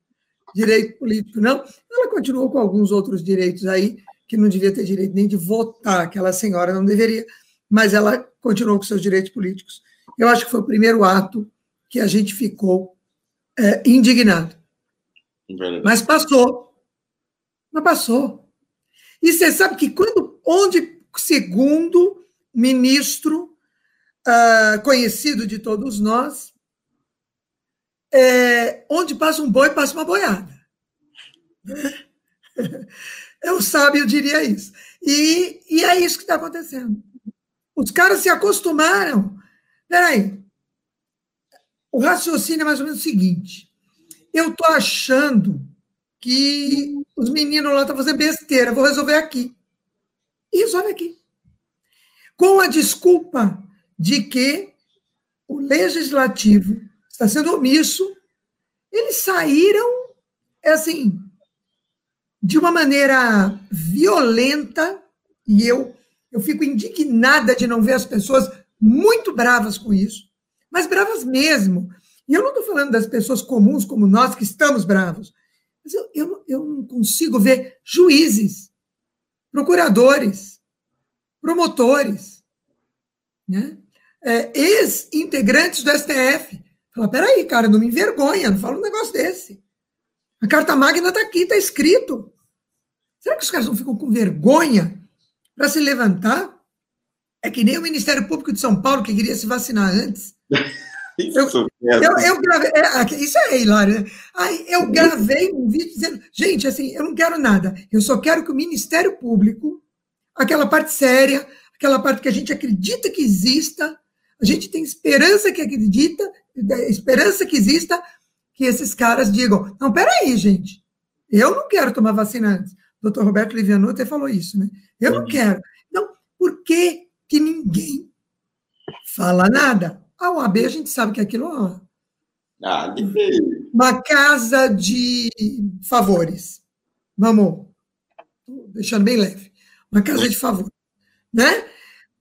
direito político não. Ela continuou com alguns outros direitos aí, que não devia ter direito nem de votar, aquela senhora não deveria, mas ela continuou com seus direitos políticos. Eu acho que foi o primeiro ato que a gente ficou é, indignado. Mas passou. Mas passou. E você sabe que quando, onde, segundo ministro uh, conhecido de todos nós, é, onde passa um boi, passa uma boiada. [LAUGHS] Eu sábio diria isso. E, e é isso que está acontecendo. Os caras se acostumaram. Peraí. O raciocínio é mais ou menos o seguinte: eu estou achando que os meninos lá estão fazendo besteira, vou resolver aqui. E resolve aqui. Com a desculpa de que o legislativo está sendo omisso, eles saíram, é assim, de uma maneira violenta, e eu, eu fico indignada de não ver as pessoas muito bravas com isso, mas bravas mesmo. E eu não estou falando das pessoas comuns como nós que estamos bravos, mas eu, eu, eu não consigo ver juízes, procuradores, promotores, né? é, ex-integrantes do STF. Fala, peraí, cara, não me envergonha, não fala um negócio desse. A Carta Magna está aqui, está escrito. Será que os caras não ficam com vergonha para se levantar? É que nem o Ministério Público de São Paulo, que queria se vacinar antes. [LAUGHS] Isso, eu, eu, eu gravei, é, isso é hilário, né? Aí eu gravei um vídeo dizendo, gente, assim, eu não quero nada, eu só quero que o Ministério Público, aquela parte séria, aquela parte que a gente acredita que exista, a gente tem esperança que acredita, esperança que exista, que esses caras digam: não, peraí, gente, eu não quero tomar vacina antes. O doutor Roberto Liviano até falou isso, né? Eu não quero. Então, por que, que ninguém fala nada? A OAB, a gente sabe que aquilo é ah, uma casa de favores. Vamos, deixando bem leve. Uma casa de favores, né?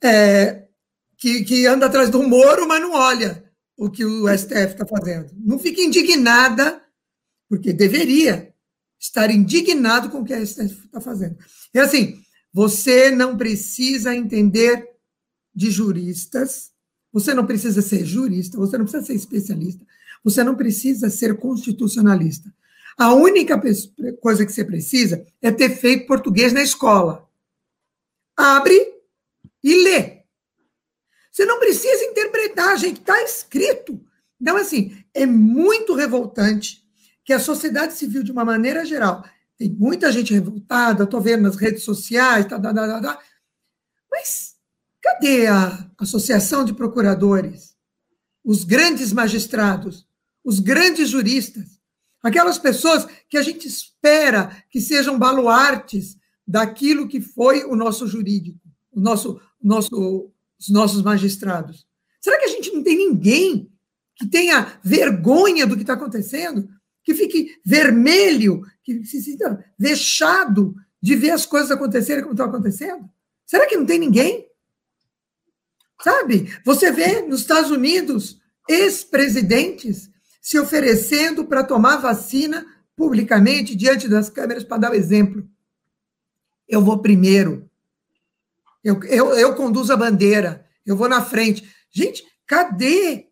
É, que, que anda atrás do Moro, mas não olha o que o STF está fazendo. Não fica indignada, porque deveria estar indignado com o que a STF está fazendo. É assim, você não precisa entender de juristas, você não precisa ser jurista, você não precisa ser especialista, você não precisa ser constitucionalista. A única coisa que você precisa é ter feito português na escola. Abre e lê. Você não precisa interpretar, gente, está escrito. Então, assim, é muito revoltante que a sociedade civil, de uma maneira geral, tem muita gente revoltada, estou vendo nas redes sociais, tá, tá, tá, tá, tá, mas cadê a Associação de Procuradores, os grandes magistrados, os grandes juristas, aquelas pessoas que a gente espera que sejam baluartes daquilo que foi o nosso jurídico, o nosso, nosso os nossos magistrados? Será que a gente não tem ninguém que tenha vergonha do que está acontecendo? Que fique vermelho, que se sinta vexado de ver as coisas acontecerem como estão acontecendo? Será que não tem ninguém? Sabe? Você vê nos Estados Unidos ex-presidentes se oferecendo para tomar vacina publicamente diante das câmeras para dar o exemplo. Eu vou primeiro. Eu, eu, eu conduzo a bandeira, eu vou na frente. Gente, cadê?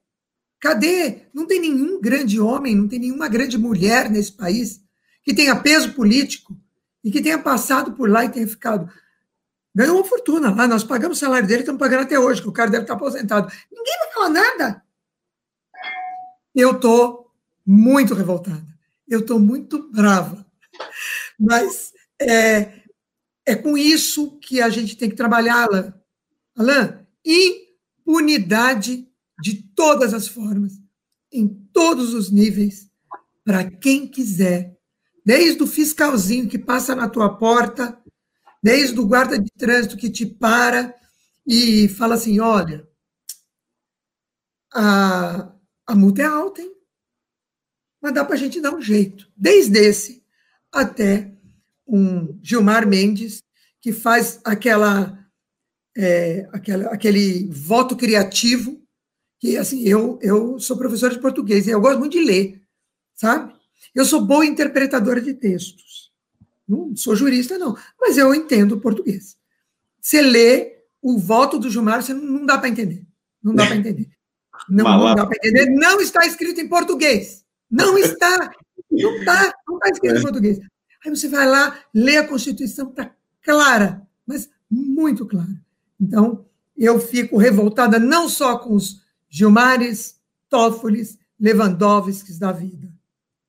Cadê? Não tem nenhum grande homem, não tem nenhuma grande mulher nesse país que tenha peso político e que tenha passado por lá e tenha ficado. Ganhou uma fortuna lá, nós pagamos o salário dele, estamos pagando até hoje, que o cara deve estar aposentado. Ninguém vai falar nada. Eu estou muito revoltada, eu estou muito brava, mas é, é com isso que a gente tem que trabalhar, Alain. Alain, impunidade de todas as formas, em todos os níveis, para quem quiser, desde o fiscalzinho que passa na tua porta, desde o guarda de trânsito que te para e fala assim: olha, a, a multa é alta, hein? Mas dá para a gente dar um jeito. Desde esse até um Gilmar Mendes, que faz aquela, é, aquela, aquele voto criativo, que assim, eu, eu sou professora de português e eu gosto muito de ler, sabe? Eu sou boa interpretadora de textos. Não sou jurista, não, mas eu entendo português. Você lê o voto do Gilmar, você não dá para entender. Não dá para entender. Não, não dá para entender. Não está escrito em português. Não está. Não está. Não está escrito em português. Aí você vai lá, lê a Constituição, está clara, mas muito clara. Então, eu fico revoltada não só com os Gilmares, Toffoli, Lewandowskis da vida.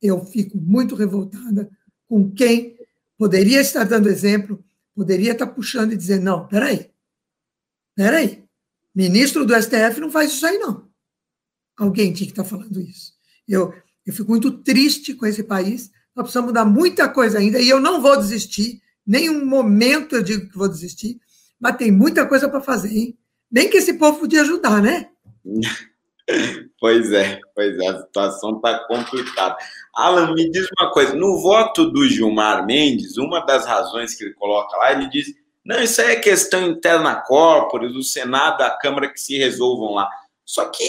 Eu fico muito revoltada com quem poderia estar dando exemplo, poderia estar puxando e dizer, não, peraí, peraí, ministro do STF não faz isso aí, não. Alguém tinha que estar falando isso. Eu, eu fico muito triste com esse país, nós precisamos mudar muita coisa ainda, e eu não vou desistir, nenhum momento eu digo que vou desistir, mas tem muita coisa para fazer, hein? Nem que esse povo podia ajudar, né? [LAUGHS] Pois é, pois é, a situação está complicada. Alan, me diz uma coisa: no voto do Gilmar Mendes, uma das razões que ele coloca lá, ele diz: não, isso aí é questão interna corpore, do Senado, da Câmara que se resolvam lá. Só que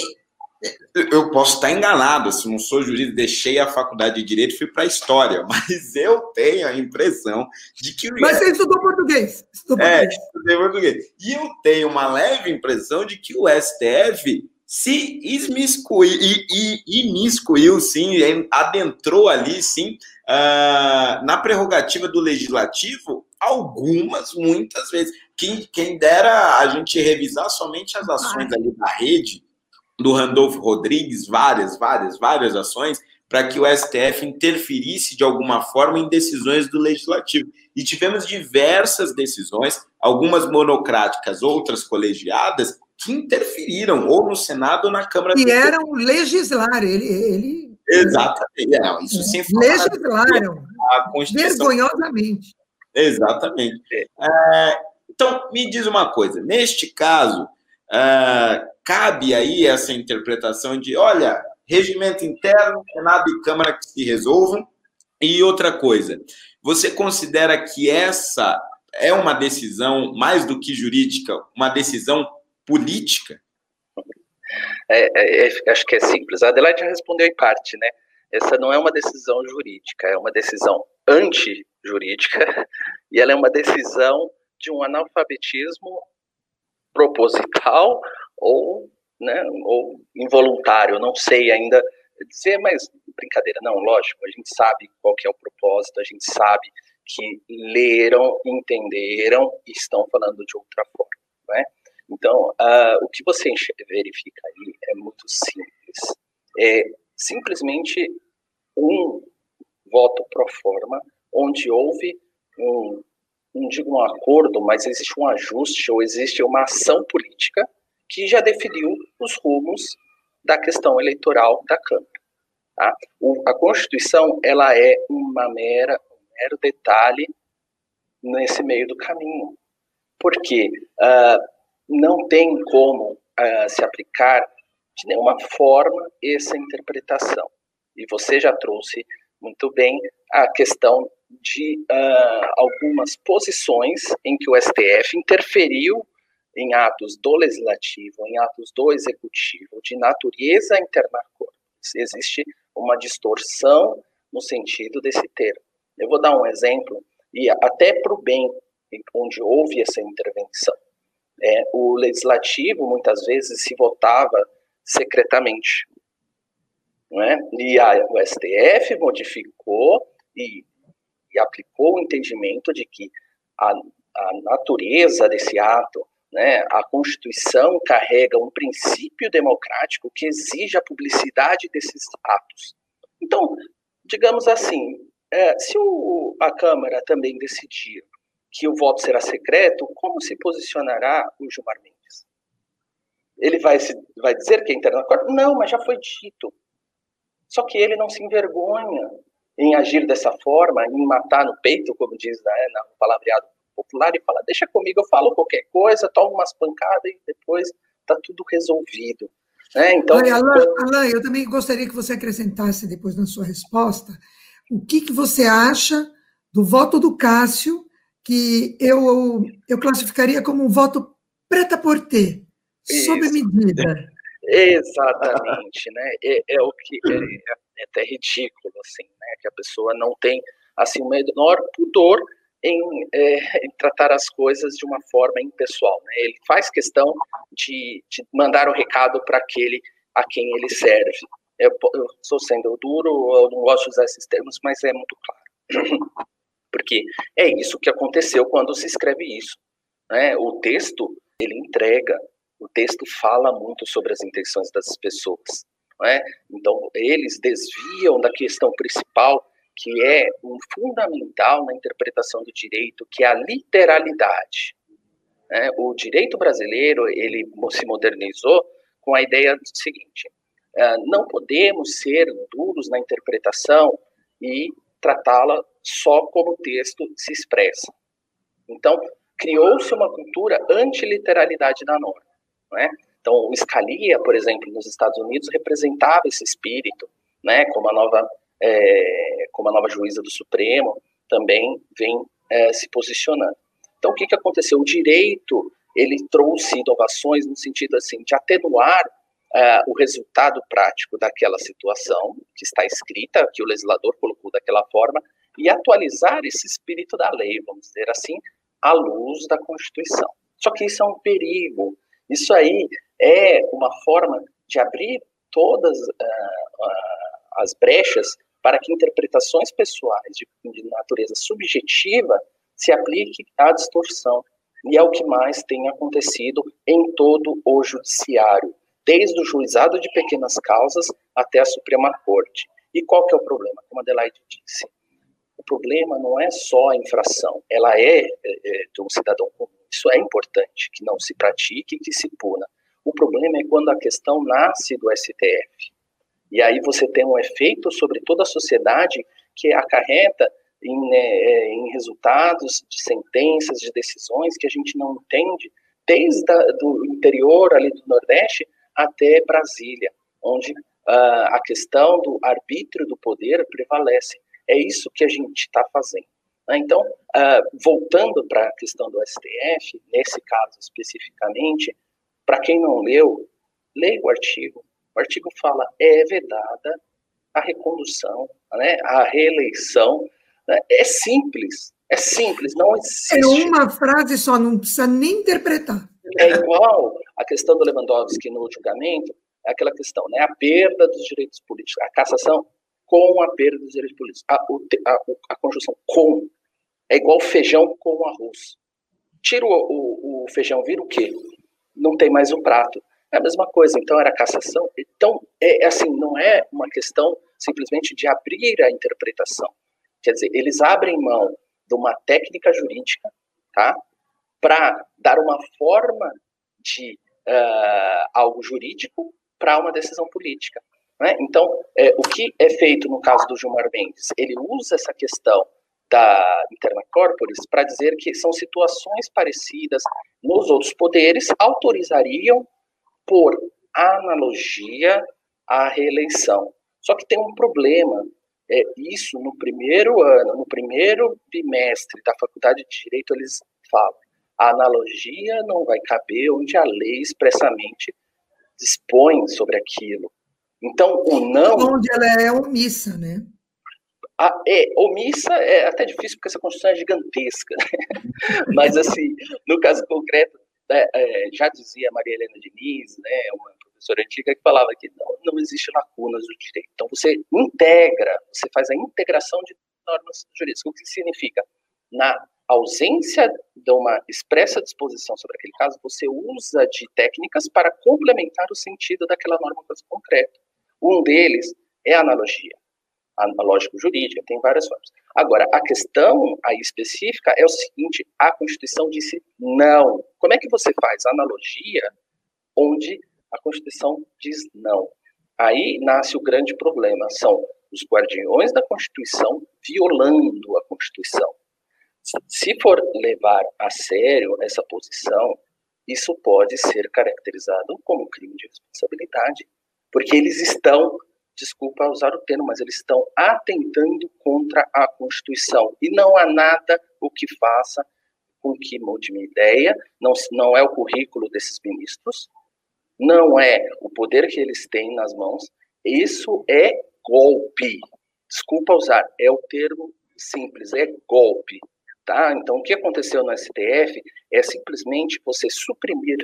eu posso estar enganado, se não sou jurista, deixei a faculdade de direito e fui para a história, [LAUGHS] mas eu tenho a impressão de que. Mas você estudou português. Estudou é, português. estudei português. E eu tenho uma leve impressão de que o STF se esmiscuiu, e, e, imiscuiu, sim, adentrou ali, sim, uh, na prerrogativa do legislativo, algumas, muitas vezes. Quem, quem dera a gente revisar somente as ações ali da rede do Randolfo Rodrigues, várias, várias, várias ações, para que o STF interferisse de alguma forma em decisões do legislativo. E tivemos diversas decisões, algumas monocráticas, outras colegiadas, que interferiram ou no Senado ou na Câmara. E eram legislar, ele, ele... Exatamente, é, isso sem falar legislaram a Constituição. vergonhosamente. Exatamente. É, então, me diz uma coisa, neste caso, é, cabe aí essa interpretação de, olha, regimento interno, Senado e Câmara que se resolvam. E outra coisa, você considera que essa é uma decisão, mais do que jurídica, uma decisão política? É, é, é, acho que é simples. A Adelaide respondeu em parte, né? Essa não é uma decisão jurídica, é uma decisão anti-jurídica [LAUGHS] e ela é uma decisão de um analfabetismo proposital ou, né, ou involuntário, não sei ainda dizer, mas brincadeira, não, lógico, a gente sabe qual que é o propósito, a gente sabe que leram, entenderam e estão falando de outra forma, né? Então, uh, o que você verifica aí é muito simples. É simplesmente um voto pro forma, onde houve um, não digo um acordo, mas existe um ajuste ou existe uma ação política que já definiu os rumos da questão eleitoral da Câmara. Tá? O, a Constituição ela é uma mera, um mero detalhe nesse meio do caminho. Porque uh, não tem como uh, se aplicar de nenhuma forma essa interpretação. E você já trouxe muito bem a questão de uh, algumas posições em que o STF interferiu em atos do legislativo, em atos do executivo, de natureza interna Existe uma distorção no sentido desse termo. Eu vou dar um exemplo, e até para o bem, onde houve essa intervenção. É, o legislativo, muitas vezes, se votava secretamente. Não é? E a, o STF modificou e, e, aplicou o entendimento de que a, a natureza desse ato, né, a Constituição carrega um princípio democrático que exige a publicidade desses atos. Então, digamos assim, é, se o, a Câmara também decidir que o voto será secreto, como se posicionará o Gilmar Mendes? Ele vai, se, vai dizer que é interno acordo? Não, mas já foi dito. Só que ele não se envergonha em agir dessa forma, em matar no peito, como diz né, no palavreado popular, e fala, deixa comigo, eu falo qualquer coisa, tomo umas pancadas e depois está tudo resolvido. Né? Então, Olha, Alain, Alain, eu também gostaria que você acrescentasse depois na sua resposta o que, que você acha do voto do Cássio, que eu, eu classificaria como um voto preta por ter, sob medida. Exatamente, né? É, é o que é, é, até ridículo, assim, né? Que a pessoa não tem assim o menor pudor em, é, em, tratar as coisas de uma forma impessoal. Né? Ele faz questão de, de mandar o um recado para aquele a quem ele serve. Eu, estou sendo duro, eu não gosto de usar esses termos, mas é muito claro. Porque é isso que aconteceu quando se escreve isso. Né? O texto, ele entrega, o texto fala muito sobre as intenções das pessoas. Né? Então, eles desviam da questão principal, que é um fundamental na interpretação do direito, que é a literalidade. Né? O direito brasileiro, ele se modernizou com a ideia do seguinte, é, não podemos ser duros na interpretação e tratá-la só como o texto se expressa. Então, criou-se uma cultura antiliteralidade da norma. Né? Então, o Scalia, por exemplo, nos Estados Unidos, representava esse espírito, né? como, a nova, é, como a nova juíza do Supremo também vem é, se posicionando. Então, o que, que aconteceu? O direito ele trouxe inovações no sentido assim de atenuar uh, o resultado prático daquela situação que está escrita, que o legislador colocou daquela forma, e atualizar esse espírito da lei, vamos dizer assim, à luz da Constituição. Só que isso é um perigo. Isso aí é uma forma de abrir todas uh, uh, as brechas para que interpretações pessoais de, de natureza subjetiva se aplique à distorção. E é o que mais tem acontecido em todo o judiciário desde o juizado de pequenas causas até a Suprema Corte. E qual que é o problema? Como a Adelaide disse, o problema não é só a infração, ela é, é, é de um cidadão comum. Isso é importante, que não se pratique e que se puna. O problema é quando a questão nasce do STF. E aí você tem um efeito sobre toda a sociedade que acarreta em, né, é, em resultados de sentenças, de decisões que a gente não entende, desde o interior ali do Nordeste até Brasília, onde uh, a questão do arbítrio do poder prevalece. É isso que a gente está fazendo. Né? Então, uh, voltando para a questão do STF, nesse caso especificamente, para quem não leu, leia o artigo. O artigo fala: é vedada a recondução, né, a reeleição. Né? É simples, é simples, não existe. É uma frase só, não precisa nem interpretar. É igual a questão do Lewandowski no julgamento, é aquela questão, né? A perda dos direitos políticos, a cassação com a perda dos direitos políticos. A, a, a conjunção com é igual feijão com arroz. Tira o, o, o, feijão, vira o quê? Não tem mais o prato. É a mesma coisa, então era cassação. Então, é, é assim, não é uma questão simplesmente de abrir a interpretação. Quer dizer, eles abrem mão de uma técnica jurídica, tá? Para dar uma forma de uh, algo jurídico para uma decisão política. Né? Então, é, o que é feito no caso do Gilmar Mendes? Ele usa essa questão da interna corporis para dizer que são situações parecidas nos outros poderes autorizariam por analogia a reeleição. Só que tem um problema. É, isso no primeiro ano, no primeiro bimestre da faculdade de direito eles falam a analogia não vai caber onde a lei expressamente dispõe sobre aquilo. Então, o não. Onde ela é omissa, né? A, é, omissa é até difícil porque essa Constituição é gigantesca. Né? [LAUGHS] Mas, assim, no caso concreto, é, é, já dizia Maria Helena Diniz, né, uma professora antiga, que falava que não, não existe lacunas do direito. Então, você integra, você faz a integração de normas jurídicas. O que significa? Na ausência de uma expressa disposição sobre aquele caso, você usa de técnicas para complementar o sentido daquela norma concreta. Um deles é a analogia, analógico-jurídica, tem várias formas. Agora, a questão aí específica é o seguinte: a Constituição disse não. Como é que você faz analogia onde a Constituição diz não? Aí nasce o grande problema: são os guardiões da Constituição violando a Constituição. Se for levar a sério essa posição, isso pode ser caracterizado como crime de responsabilidade, porque eles estão, desculpa usar o termo, mas eles estão atentando contra a Constituição. E não há nada o que faça com que mude minha ideia, não, não é o currículo desses ministros, não é o poder que eles têm nas mãos, isso é golpe. Desculpa usar, é o termo simples, é golpe. Tá? Então, o que aconteceu no STF é simplesmente você suprimir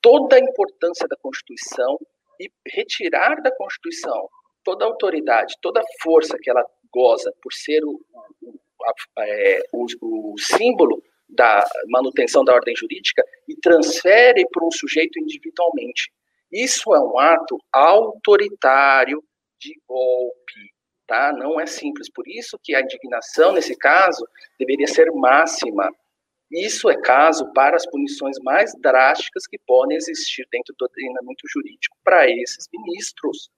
toda a importância da Constituição e retirar da Constituição toda a autoridade, toda a força que ela goza por ser o, a, é, o, o símbolo da manutenção da ordem jurídica e transfere para um sujeito individualmente. Isso é um ato autoritário de golpe tá? Não é simples. Por isso que a indignação, nesse caso, deveria ser máxima. Isso é caso para as punições mais drásticas que podem existir dentro do treinamento jurídico para esses ministros.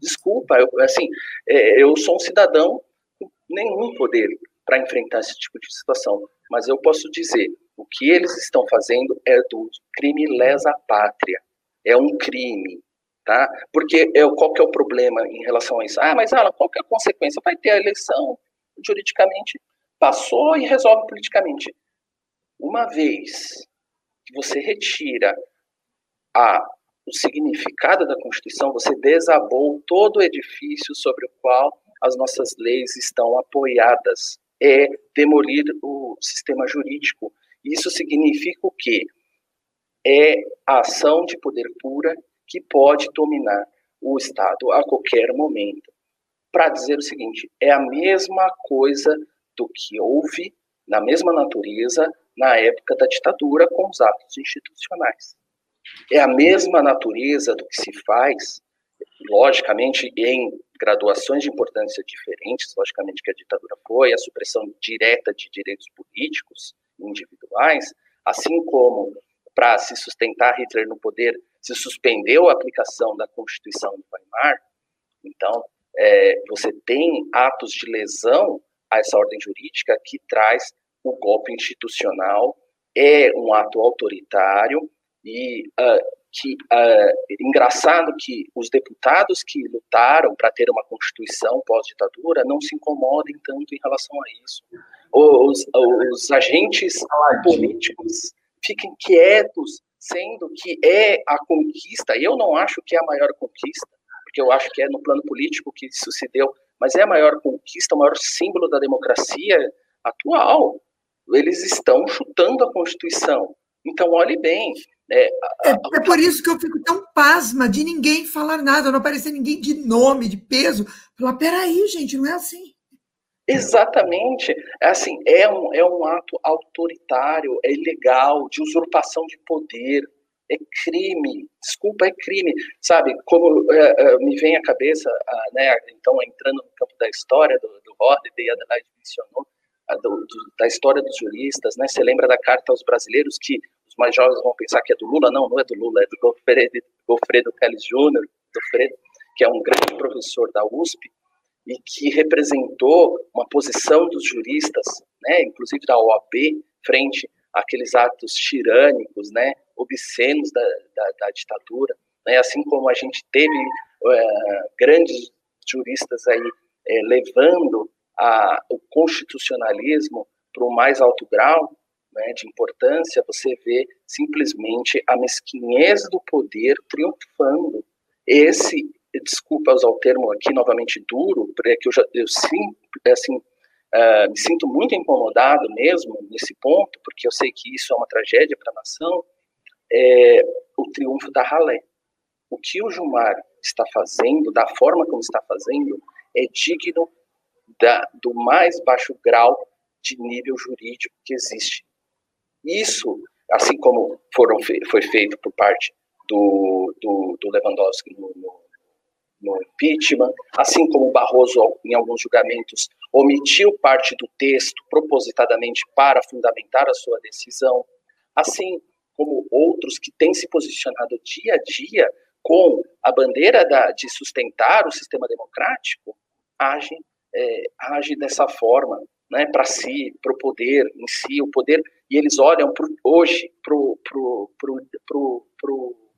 Desculpa, eu, assim, é, eu sou um cidadão com nenhum poder para enfrentar esse tipo de situação, mas eu posso dizer, o que eles estão fazendo é do crime lesa pátria. É um crime, Tá? Porque é, qual que é o problema em relação a isso? Ah, mas Alan, qual que é a consequência? Vai ter a eleição, juridicamente, passou e resolve politicamente. Uma vez que você retira a, o significado da Constituição, você desabou todo o edifício sobre o qual as nossas leis estão apoiadas. É demolir o sistema jurídico. Isso significa o quê? É a ação de poder pura que pode dominar o Estado a qualquer momento. Para dizer o seguinte, é a mesma coisa do que houve na mesma natureza na época da ditadura com os atos institucionais. É a mesma natureza do que se faz, logicamente, em graduações de importância diferentes, logicamente que a ditadura foi a supressão direta de direitos políticos individuais, assim como para se sustentar Hitler no poder se suspendeu a aplicação da Constituição de Weimar, então é, você tem atos de lesão a essa ordem jurídica que traz o golpe institucional, é um ato autoritário e uh, que uh, engraçado que os deputados que lutaram para ter uma constituição pós-ditadura não se incomodem tanto em relação a isso. Os, os agentes políticos fiquem quietos sendo que é a conquista, eu não acho que é a maior conquista, porque eu acho que é no plano político que isso se deu, mas é a maior conquista, o maior símbolo da democracia atual. Eles estão chutando a Constituição. Então, olhe bem. É, é, é, por isso que eu fico tão pasma de ninguém falar nada, não aparecer ninguém de nome, de peso. Falar, peraí, gente, não é assim. Exatamente. É assim, é um, é um ato autoritário, é ilegal, de usurpação de poder, é crime. Desculpa, é crime. Sabe, como é, é, me vem à cabeça, né, então, entrando no campo da história do, do Holiday, a Adelaide mencionou, do, do, da história dos juristas, né? Você lembra da carta aos brasileiros que mais jovens vão pensar que é do Lula? Não, não é do Lula, é do Goffredo, Goffredo Teles Júnior, que é um grande professor da USP, e que representou uma posição dos juristas, né, inclusive da OAB, frente àqueles atos tirânicos, né, obscenos da, da, da ditadura, né, assim como a gente teve é, grandes juristas aí é, levando a, o constitucionalismo para o mais alto grau né, de importância, você vê simplesmente a mesquinhez do poder triunfando. Esse desculpa usar o termo aqui novamente duro, porque eu já eu sim, assim, uh, me sinto muito incomodado mesmo nesse ponto, porque eu sei que isso é uma tragédia para a nação, é o triunfo da ralé. O que o Gilmar está fazendo, da forma como está fazendo, é digno da, do mais baixo grau de nível jurídico que existe. Isso, assim como foram, foi feito por parte do, do, do Lewandowski no, no, no impeachment, assim como o Barroso, em alguns julgamentos, omitiu parte do texto propositadamente para fundamentar a sua decisão, assim como outros que têm se posicionado dia a dia com a bandeira da, de sustentar o sistema democrático, agem é, dessa forma, né, para si, para o poder em si, o poder, e eles olham pro, hoje para a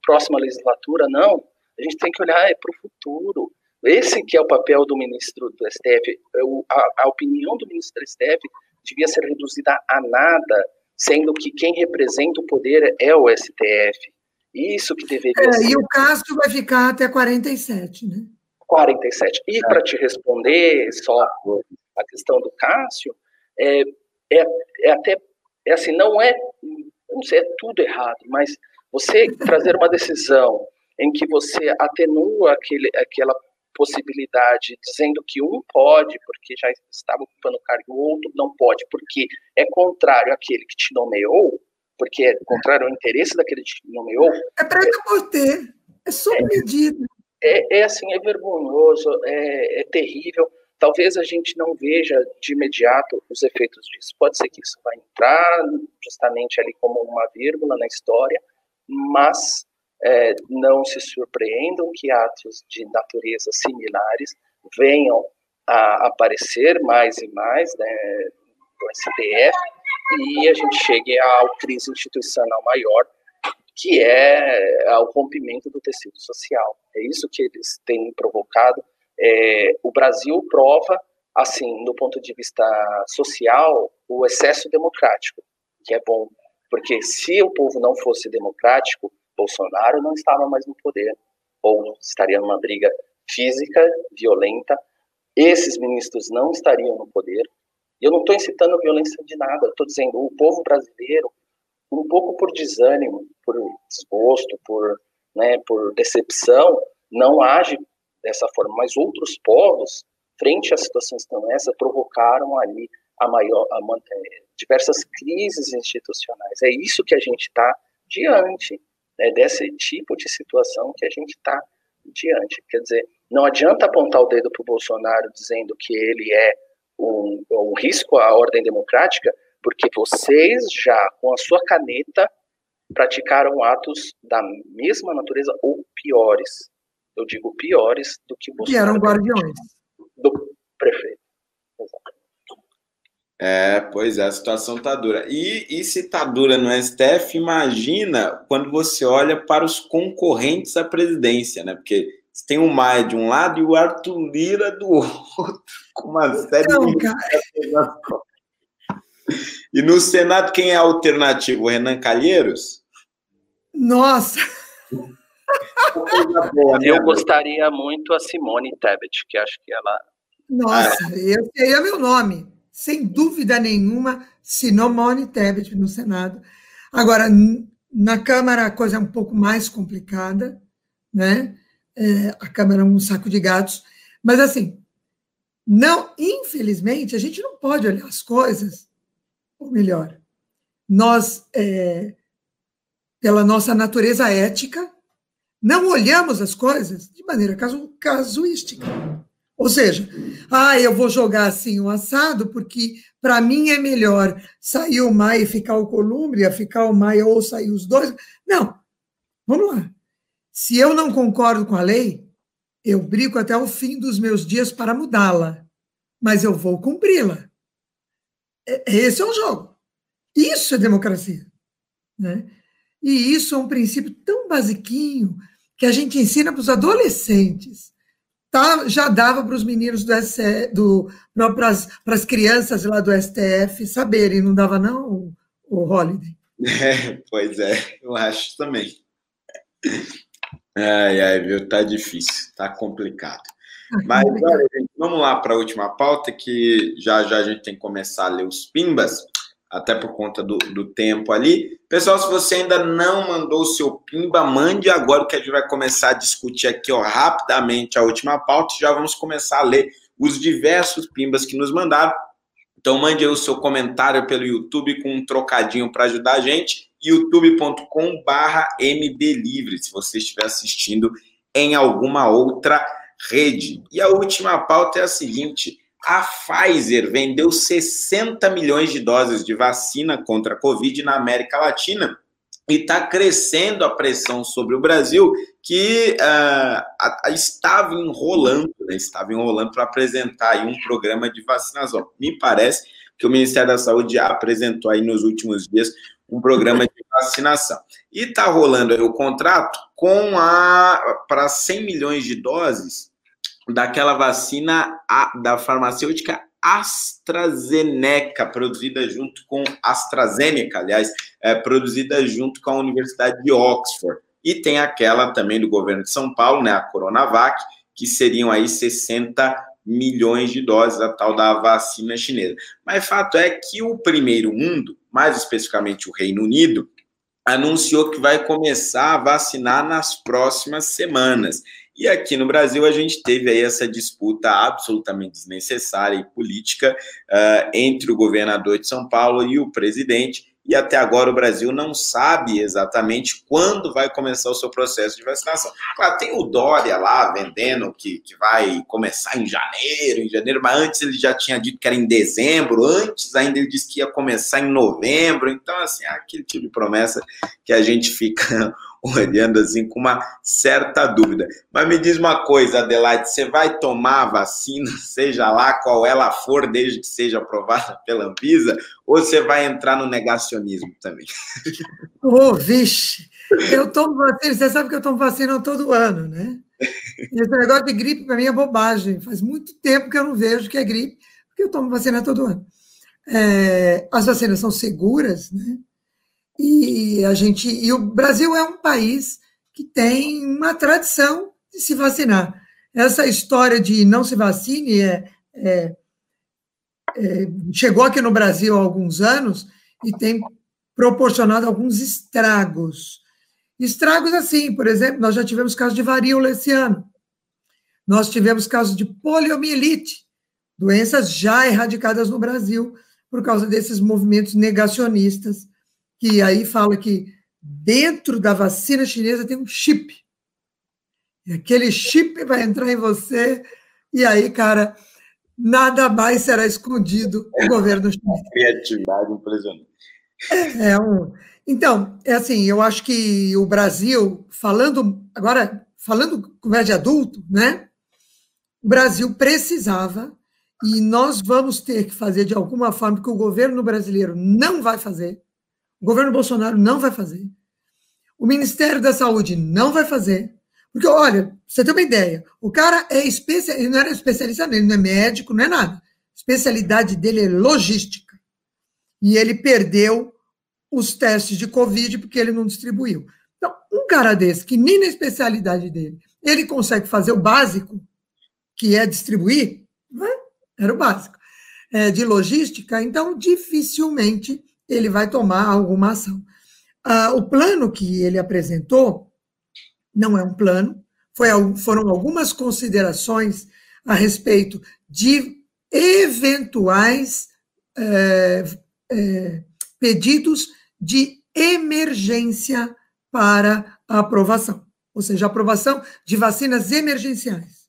próxima legislatura, não, a gente tem que olhar é, para o futuro. Esse que é o papel do ministro do STF, é a, a opinião do ministro do STF devia ser reduzida a nada, sendo que quem representa o poder é o STF. Isso que deveria é, ser. E o Castro vai ficar até 47, né? 47. E para te responder só a questão do Cássio, é, é, é até, é assim, não é, não sei, é tudo errado, mas você trazer uma decisão em que você atenua aquele, aquela possibilidade, dizendo que um pode, porque já estava ocupando o cargo, o outro não pode, porque é contrário àquele que te nomeou, porque é contrário ao interesse daquele que te nomeou. É para não ter, é só é, medida é, é assim, é vergonhoso, é, é terrível. Talvez a gente não veja de imediato os efeitos disso. Pode ser que isso vai entrar justamente ali como uma vírgula na história, mas é, não se surpreendam que atos de natureza similares venham a aparecer mais e mais né, do STF e a gente chegue à crise institucional maior que é o rompimento do tecido social. É isso que eles têm provocado. É, o Brasil prova, assim, do ponto de vista social, o excesso democrático, que é bom, porque se o povo não fosse democrático, Bolsonaro não estava mais no poder, ou estaria numa briga física, violenta, esses ministros não estariam no poder. Eu não estou incitando violência de nada, estou dizendo o povo brasileiro um pouco por desânimo, por desgosto, por, né, por decepção, não age dessa forma. Mas outros povos, frente a situações como essa, provocaram ali a maior, a, é, diversas crises institucionais. É isso que a gente está diante, né, desse tipo de situação que a gente está diante. Quer dizer, não adianta apontar o dedo para o Bolsonaro dizendo que ele é um, um risco à ordem democrática, porque vocês já, com a sua caneta, praticaram atos da mesma natureza ou piores. Eu digo piores do que você. Que eram guardiões. Do prefeito. Exato. É, pois é, a situação tá dura. E, e se tá dura no STF, imagina quando você olha para os concorrentes à presidência, né? Porque você tem o Maia de um lado e o Arthur Lira do [LAUGHS] outro, com uma série Não, de. Cara. E no Senado, quem é alternativo? O Renan Calheiros? Nossa! [LAUGHS] Né, eu gostaria muito a Simone Tebet, que acho que ela. Nossa, ah. esse aí é meu nome. Sem dúvida nenhuma, Simone Tebet no Senado. Agora, na Câmara a coisa é um pouco mais complicada, né? É, a Câmara é um saco de gatos. Mas, assim, não, infelizmente, a gente não pode olhar as coisas ou melhor, nós, é, pela nossa natureza ética, não olhamos as coisas de maneira casu, casuística. Ou seja, ah, eu vou jogar assim o um assado porque para mim é melhor sair o Maia e ficar o Colúmbria, ficar o Maia ou sair os dois. Não, vamos lá. Se eu não concordo com a lei, eu brigo até o fim dos meus dias para mudá-la, mas eu vou cumpri-la. É, esse é o jogo. Isso é democracia. Né? E isso é um princípio tão basiquinho que a gente ensina para os adolescentes. Tá, já dava para os meninos do, SC, do para as crianças lá do STF saberem, não dava não, o, o Holiday? É, pois é, eu acho também. Ai, ai, viu, tá difícil, tá complicado. Mas olha, gente, vamos lá para a última pauta, que já já a gente tem que começar a ler os pimbas, até por conta do, do tempo ali. Pessoal, se você ainda não mandou o seu pimba, mande agora, que a gente vai começar a discutir aqui ó, rapidamente a última pauta. Já vamos começar a ler os diversos pimbas que nos mandaram. Então mande aí o seu comentário pelo YouTube com um trocadinho para ajudar a gente, youtube.com/mblivre, se você estiver assistindo em alguma outra rede. E a última pauta é a seguinte: a Pfizer vendeu 60 milhões de doses de vacina contra a Covid na América Latina e está crescendo a pressão sobre o Brasil, que uh, estava enrolando, né, estava enrolando para apresentar um programa de vacinação. Me parece que o Ministério da Saúde apresentou aí nos últimos dias um programa de vacinação. E está rolando o contrato com a para 100 milhões de doses daquela vacina da farmacêutica AstraZeneca, produzida junto com AstraZeneca, aliás, é, produzida junto com a Universidade de Oxford. E tem aquela também do governo de São Paulo, né, a Coronavac, que seriam aí 60 milhões de doses, a tal da vacina chinesa. Mas fato é que o primeiro mundo, mais especificamente o Reino Unido, anunciou que vai começar a vacinar nas próximas semanas. E aqui no Brasil a gente teve aí essa disputa absolutamente desnecessária e política uh, entre o governador de São Paulo e o presidente, e até agora o Brasil não sabe exatamente quando vai começar o seu processo de vacinação. Claro, tem o Dória lá vendendo que, que vai começar em janeiro, em janeiro, mas antes ele já tinha dito que era em dezembro, antes ainda ele disse que ia começar em novembro, então assim, aquele tipo de promessa que a gente fica olhando assim com uma certa dúvida. Mas me diz uma coisa, Adelaide, você vai tomar a vacina, [LAUGHS] seja lá qual ela for, desde que seja aprovada pela Anvisa, ou você vai entrar no negacionismo também? [LAUGHS] Ô, oh, vixe, eu tomo vacina, você sabe que eu tomo vacina todo ano, né? Esse negócio de gripe para mim é bobagem. Faz muito tempo que eu não vejo que é gripe, porque eu tomo vacina todo ano. É, as vacinas são seguras, né? E a gente e o Brasil é um país que tem uma tradição de se vacinar. Essa história de não se vacine é, é, é, chegou aqui no Brasil há alguns anos e tem proporcionado alguns estragos. Estragos assim, por exemplo, nós já tivemos casos de varíola esse ano. Nós tivemos casos de poliomielite, doenças já erradicadas no Brasil por causa desses movimentos negacionistas que aí fala que dentro da vacina chinesa tem um chip. E aquele chip vai entrar em você, e aí, cara, nada mais será escondido do governo chinês. [LAUGHS] Criatividade impressionante. É, é um... Então, é assim, eu acho que o Brasil, falando agora, falando conversa de adulto, né? O Brasil precisava, e nós vamos ter que fazer de alguma forma que o governo brasileiro não vai fazer, o governo Bolsonaro não vai fazer. O Ministério da Saúde não vai fazer. Porque, olha, você tem uma ideia, o cara é especialista, ele não era especialista nele, não é médico, não é nada. A especialidade dele é logística. E ele perdeu os testes de Covid porque ele não distribuiu. Então, um cara desse, que nem na especialidade dele, ele consegue fazer o básico, que é distribuir, né? era o básico, é, de logística, então dificilmente ele vai tomar alguma ação. Ah, o plano que ele apresentou não é um plano, foi, foram algumas considerações a respeito de eventuais é, é, pedidos de emergência para aprovação, ou seja, aprovação de vacinas emergenciais.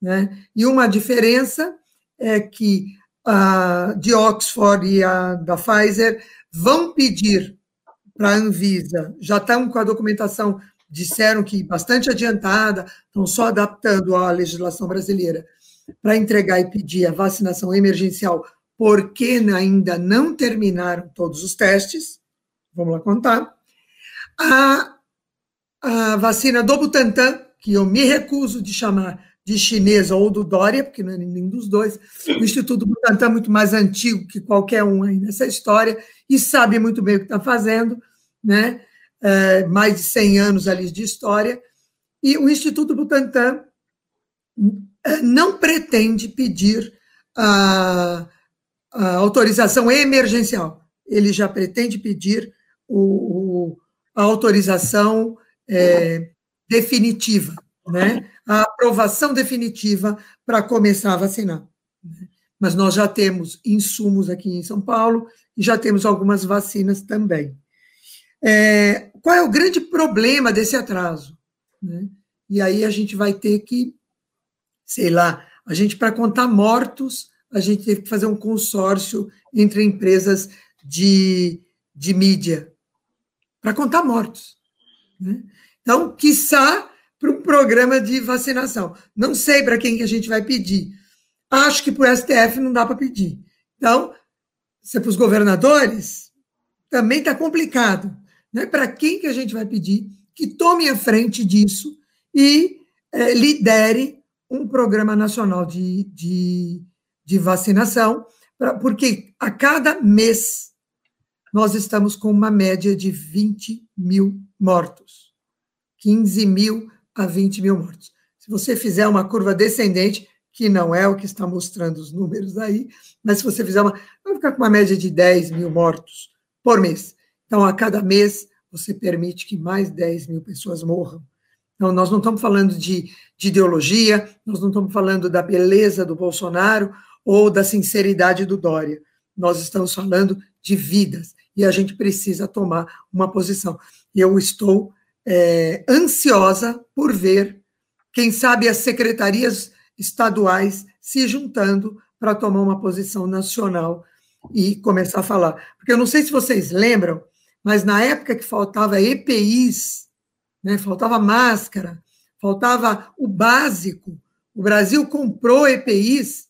Né? E uma diferença é que a de Oxford e a da Pfizer vão pedir para a Anvisa, já estão com a documentação, disseram que bastante adiantada, estão só adaptando à legislação brasileira para entregar e pedir a vacinação emergencial, porque ainda não terminaram todos os testes. Vamos lá contar. A, a vacina do Butantan, que eu me recuso de chamar de chinesa ou do Dória, porque não é nenhum dos dois. O Instituto Butantan é muito mais antigo que qualquer um aí nessa história e sabe muito bem o que está fazendo, né? É, mais de 100 anos ali de história. E o Instituto Butantan é, não pretende pedir a, a autorização emergencial. Ele já pretende pedir o, a autorização é, definitiva, né? Aprovação definitiva para começar a vacinar. mas nós já temos insumos aqui em São Paulo e já temos algumas vacinas também. É, qual é o grande problema desse atraso? Né? E aí a gente vai ter que, sei lá, a gente, para contar mortos, a gente teve que fazer um consórcio entre empresas de, de mídia para contar mortos. Né? Então, quiçá para um programa de vacinação. Não sei para quem que a gente vai pedir. Acho que para o STF não dá para pedir. Então, se é para os governadores, também está complicado. Né? Para quem que a gente vai pedir que tome a frente disso e é, lidere um programa nacional de, de, de vacinação, pra, porque a cada mês nós estamos com uma média de 20 mil mortos. 15 mil a 20 mil mortos. Se você fizer uma curva descendente, que não é o que está mostrando os números aí, mas se você fizer uma. Vai ficar com uma média de 10 mil mortos por mês. Então, a cada mês, você permite que mais 10 mil pessoas morram. Então, nós não estamos falando de, de ideologia, nós não estamos falando da beleza do Bolsonaro ou da sinceridade do Dória. Nós estamos falando de vidas e a gente precisa tomar uma posição. Eu estou é, ansiosa por ver, quem sabe, as secretarias estaduais se juntando para tomar uma posição nacional e começar a falar. Porque eu não sei se vocês lembram, mas na época que faltava EPIs, né, faltava máscara, faltava o básico, o Brasil comprou EPIs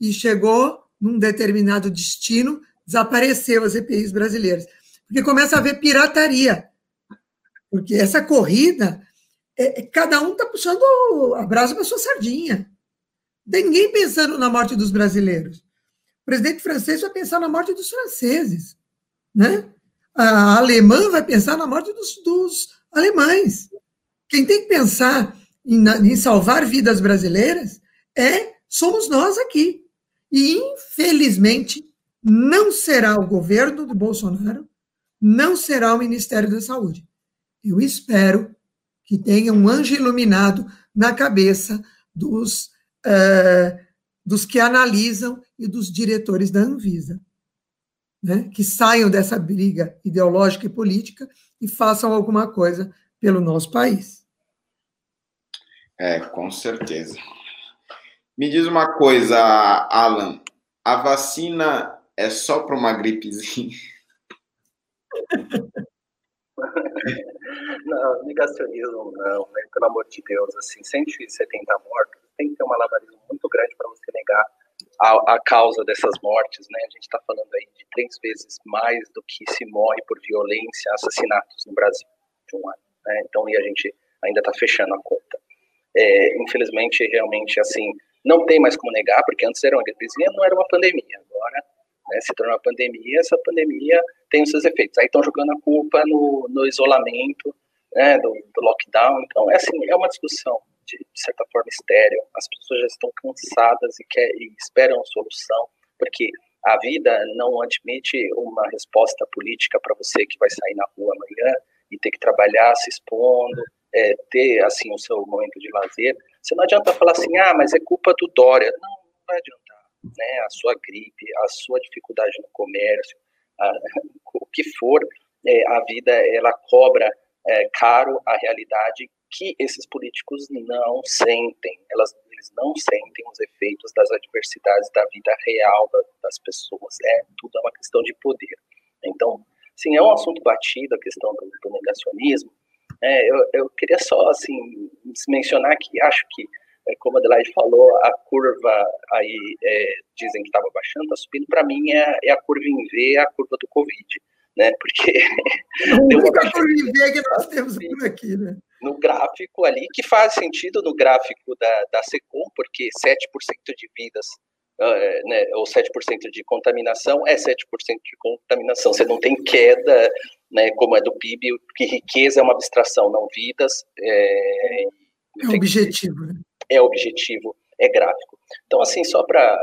e chegou num determinado destino, desapareceu as EPIs brasileiras. Porque começa a haver pirataria. Porque essa corrida, é, é cada um está puxando a brasa para sua sardinha. Ninguém pensando na morte dos brasileiros. O presidente francês vai pensar na morte dos franceses. Né? A alemã vai pensar na morte dos, dos alemães. Quem tem que pensar em, em salvar vidas brasileiras é somos nós aqui. E, infelizmente, não será o governo do Bolsonaro, não será o Ministério da Saúde. Eu espero que tenha um anjo iluminado na cabeça dos, uh, dos que analisam e dos diretores da Anvisa. Né? Que saiam dessa briga ideológica e política e façam alguma coisa pelo nosso país. É, com certeza. Me diz uma coisa, Alan. A vacina é só para uma gripezinha? [LAUGHS] Não, negacionismo não, né? pelo amor de Deus, assim, 170 mortos, tem que ter um malabarismo muito grande para você negar a, a, causa dessas mortes, né? A gente está falando aí de três vezes mais do que se morre por violência, assassinatos no Brasil de um ano, né? Então, e a gente ainda está fechando a conta. É, infelizmente, realmente, assim, não tem mais como negar, porque antes era uma gripezinha, não era uma pandemia. Agora, né, se tornou uma pandemia, essa pandemia tem os seus efeitos. Aí estão jogando a culpa no, no isolamento, né, do, do, lockdown. Então, é assim, é uma discussão de, de, certa forma estéreo. As pessoas já estão cansadas e, quer, e esperam solução, porque a vida não admite uma resposta política para você que vai sair na rua amanhã e ter que trabalhar se expondo, é, ter assim o seu momento de lazer. Você não adianta falar assim, ah, mas é culpa do Dória. Não, não vai adiantar. Né? A sua gripe, a sua dificuldade no comércio, a, [LAUGHS] o que for, é, a vida ela cobra é, caro a realidade que esses políticos não sentem, elas, eles não sentem os efeitos das adversidades da vida real da, das pessoas, é tudo é uma questão de poder. Então, sim, é um assunto batido a questão do, do negacionismo, é, eu, eu queria só, assim, mencionar que acho que, como a Adelaide falou, a curva aí, é, dizem que estava baixando, está subindo, para mim é, é, a curva em V, a curva do Covid né? Porque. [LAUGHS] A única coisa que nós temos por aqui, né? No gráfico ali, que faz sentido no gráfico da, da SECOM, porque 7% de vidas, uh, né, ou 7% de contaminação é 7% de contaminação. Você não tem queda, né, como é do PIB, porque riqueza é uma abstração, não vidas. É, é objetivo, né? É objetivo, é gráfico. Então, assim, só para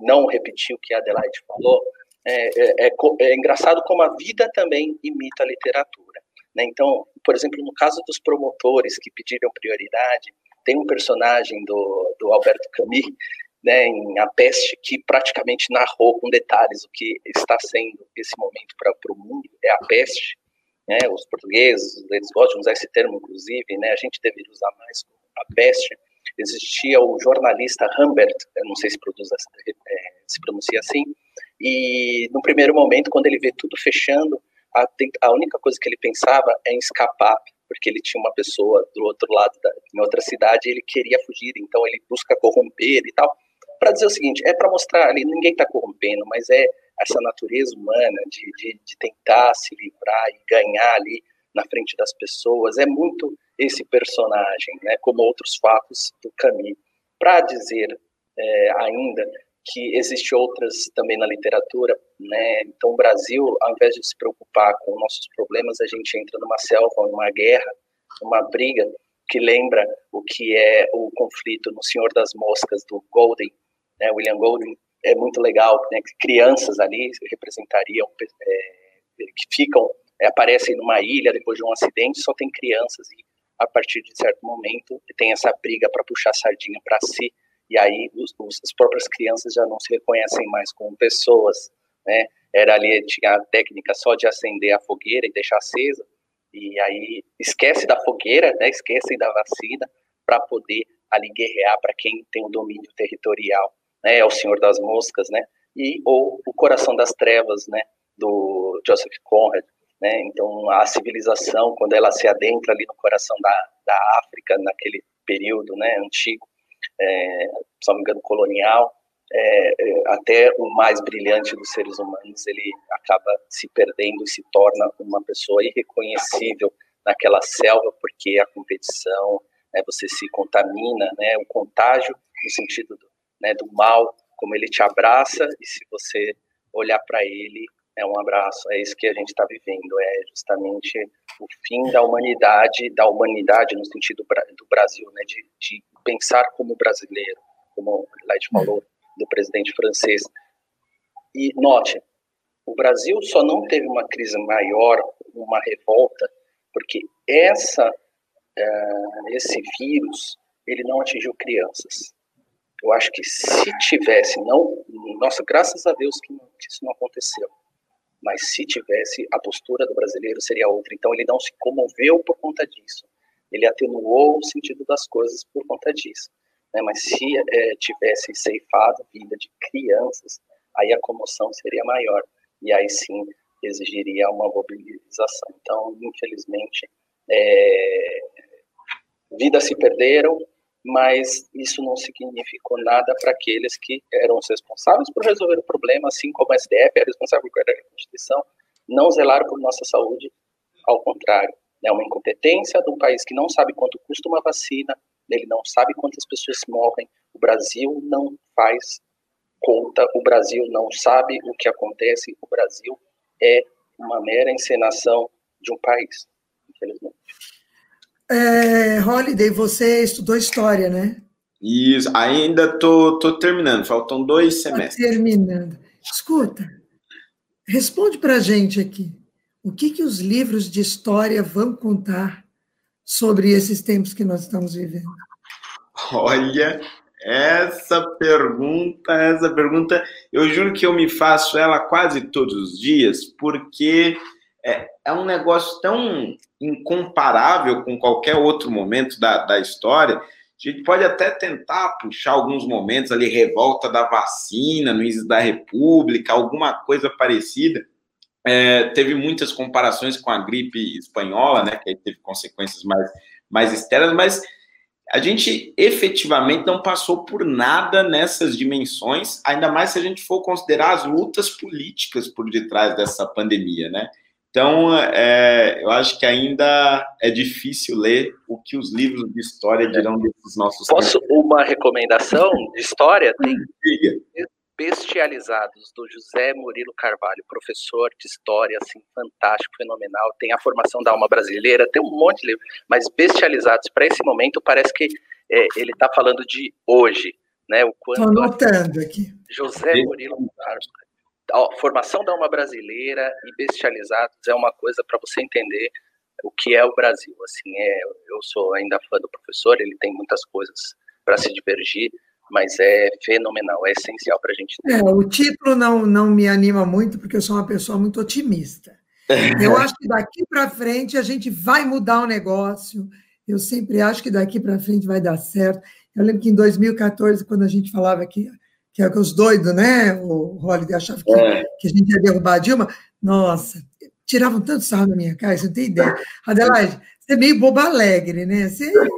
não repetir o que a Adelaide falou, é, é, é, é, engraçado como a vida também imita a literatura. Né? Então, por exemplo, no caso dos promotores que pediram prioridade, tem um personagem do, do Alberto Camus né, em A Peste, que praticamente narrou com detalhes o que está sendo esse momento para o mundo, é a peste. Né, os portugueses, eles gostam de usar esse termo, inclusive, né, a gente deveria usar mais a peste. Existia o jornalista Humbert, não sei se, produz, é, se pronuncia assim, e no primeiro momento, quando ele vê tudo fechando, a, a única coisa que ele pensava é em escapar, porque ele tinha uma pessoa do outro lado, da, em outra cidade, e ele queria fugir, então ele busca corromper e tal para dizer o seguinte, é para mostrar ali, ninguém está corrompendo, mas é essa natureza humana de, de, de, tentar se livrar e ganhar ali na frente das pessoas, é muito esse personagem, né, como outros fatos do caminho. Para dizer é, ainda que existe outras também na literatura, né, então o Brasil, ao invés de se preocupar com nossos problemas, a gente entra numa selva, numa guerra, numa briga, que lembra o que é o conflito no Senhor das Moscas, do Golden, né, William Golding, é muito legal, né, crianças ali representariam, é, que ficam, é, aparecem numa ilha depois de um acidente, só tem crianças e a partir de certo momento tem essa briga para puxar a sardinha para si, e aí os, os, as próprias crianças já não se reconhecem mais como pessoas, né, era ali, tinha a técnica só de acender a fogueira e deixar acesa, e aí esquece da fogueira, né, esquecem da vacina, para poder ali guerrear para quem tem o domínio territorial né, é o Senhor das Moscas, né, e ou o Coração das Trevas, né, do Joseph Conrad, né, então a civilização quando ela se adentra ali no coração da, da África naquele período, né, antigo, é, se não me engano colonial, é, é, até o mais brilhante dos seres humanos ele acaba se perdendo e se torna uma pessoa irreconhecível naquela selva porque a competição, né, você se contamina, né, o contágio no sentido do, né, do mal, como ele te abraça, e se você olhar para ele, é um abraço. É isso que a gente está vivendo, é justamente o fim da humanidade, da humanidade no sentido do Brasil, né, de, de pensar como brasileiro, como Light falou, do presidente francês. E note, o Brasil só não teve uma crise maior, uma revolta, porque essa, uh, esse vírus, ele não atingiu crianças. Eu acho que se tivesse, não, nossa, graças a Deus que, isso não aconteceu, mas se tivesse, a postura do brasileiro seria outra. Então ele não se comoveu por conta disso, ele atenuou o sentido das coisas por conta disso. Né? Mas se é, tivesse ceifado a vida de crianças, aí a comoção seria maior e aí sim exigiria uma mobilização. Então, infelizmente, é, vidas se perderam, mas isso não significou nada para aqueles que eram os responsáveis por resolver o problema, assim como a STF é responsável por guardar a Constituição, não zelaram por nossa saúde, ao contrário. É uma incompetência de um país que não sabe quanto custa uma vacina, ele não sabe quantas pessoas morrem, o Brasil não faz conta, o Brasil não sabe o que acontece, o Brasil é uma mera encenação de um país, infelizmente. É, Holiday, você estudou história, né? Isso, ainda tô, tô terminando, faltam dois tá semestres. terminando. Escuta, responde para a gente aqui. O que, que os livros de história vão contar sobre esses tempos que nós estamos vivendo? Olha, essa pergunta, essa pergunta, eu juro que eu me faço ela quase todos os dias, porque é, é um negócio tão incomparável com qualquer outro momento da, da história. A gente pode até tentar puxar alguns momentos ali, revolta da vacina, início da República, alguma coisa parecida. É, teve muitas comparações com a gripe espanhola, né, que aí teve consequências mais, mais externas, mas a gente efetivamente não passou por nada nessas dimensões, ainda mais se a gente for considerar as lutas políticas por detrás dessa pandemia, né? Então, é, eu acho que ainda é difícil ler o que os livros de história dirão desses nossos Posso tempos. uma recomendação de história? [LAUGHS] Tem Bestializados, do José Murilo Carvalho, professor de história, assim, fantástico, fenomenal. Tem a formação da alma brasileira, tem um monte de livros, mas Bestializados, para esse momento, parece que é, ele está falando de hoje, né? O quanto Estou anotando aqui. José Murilo Carvalho a formação da alma brasileira e bestializados é uma coisa para você entender o que é o Brasil. Assim, é, eu sou ainda fã do professor, ele tem muitas coisas para se divergir, mas é fenomenal, é essencial para a gente ter. É, o título não, não me anima muito, porque eu sou uma pessoa muito otimista. [LAUGHS] Eu acho que daqui para frente a gente vai mudar o negócio. Eu sempre acho que daqui para frente vai dar certo. Eu lembro que em 2014, quando a gente falava que, que é os doidos, né? O Holliday achava que, é. que a gente ia derrubar a Dilma. Nossa, tiravam tanto sarro na minha cara, você não tem ideia. Adelaide, você é meio boba alegre, né? Você, você...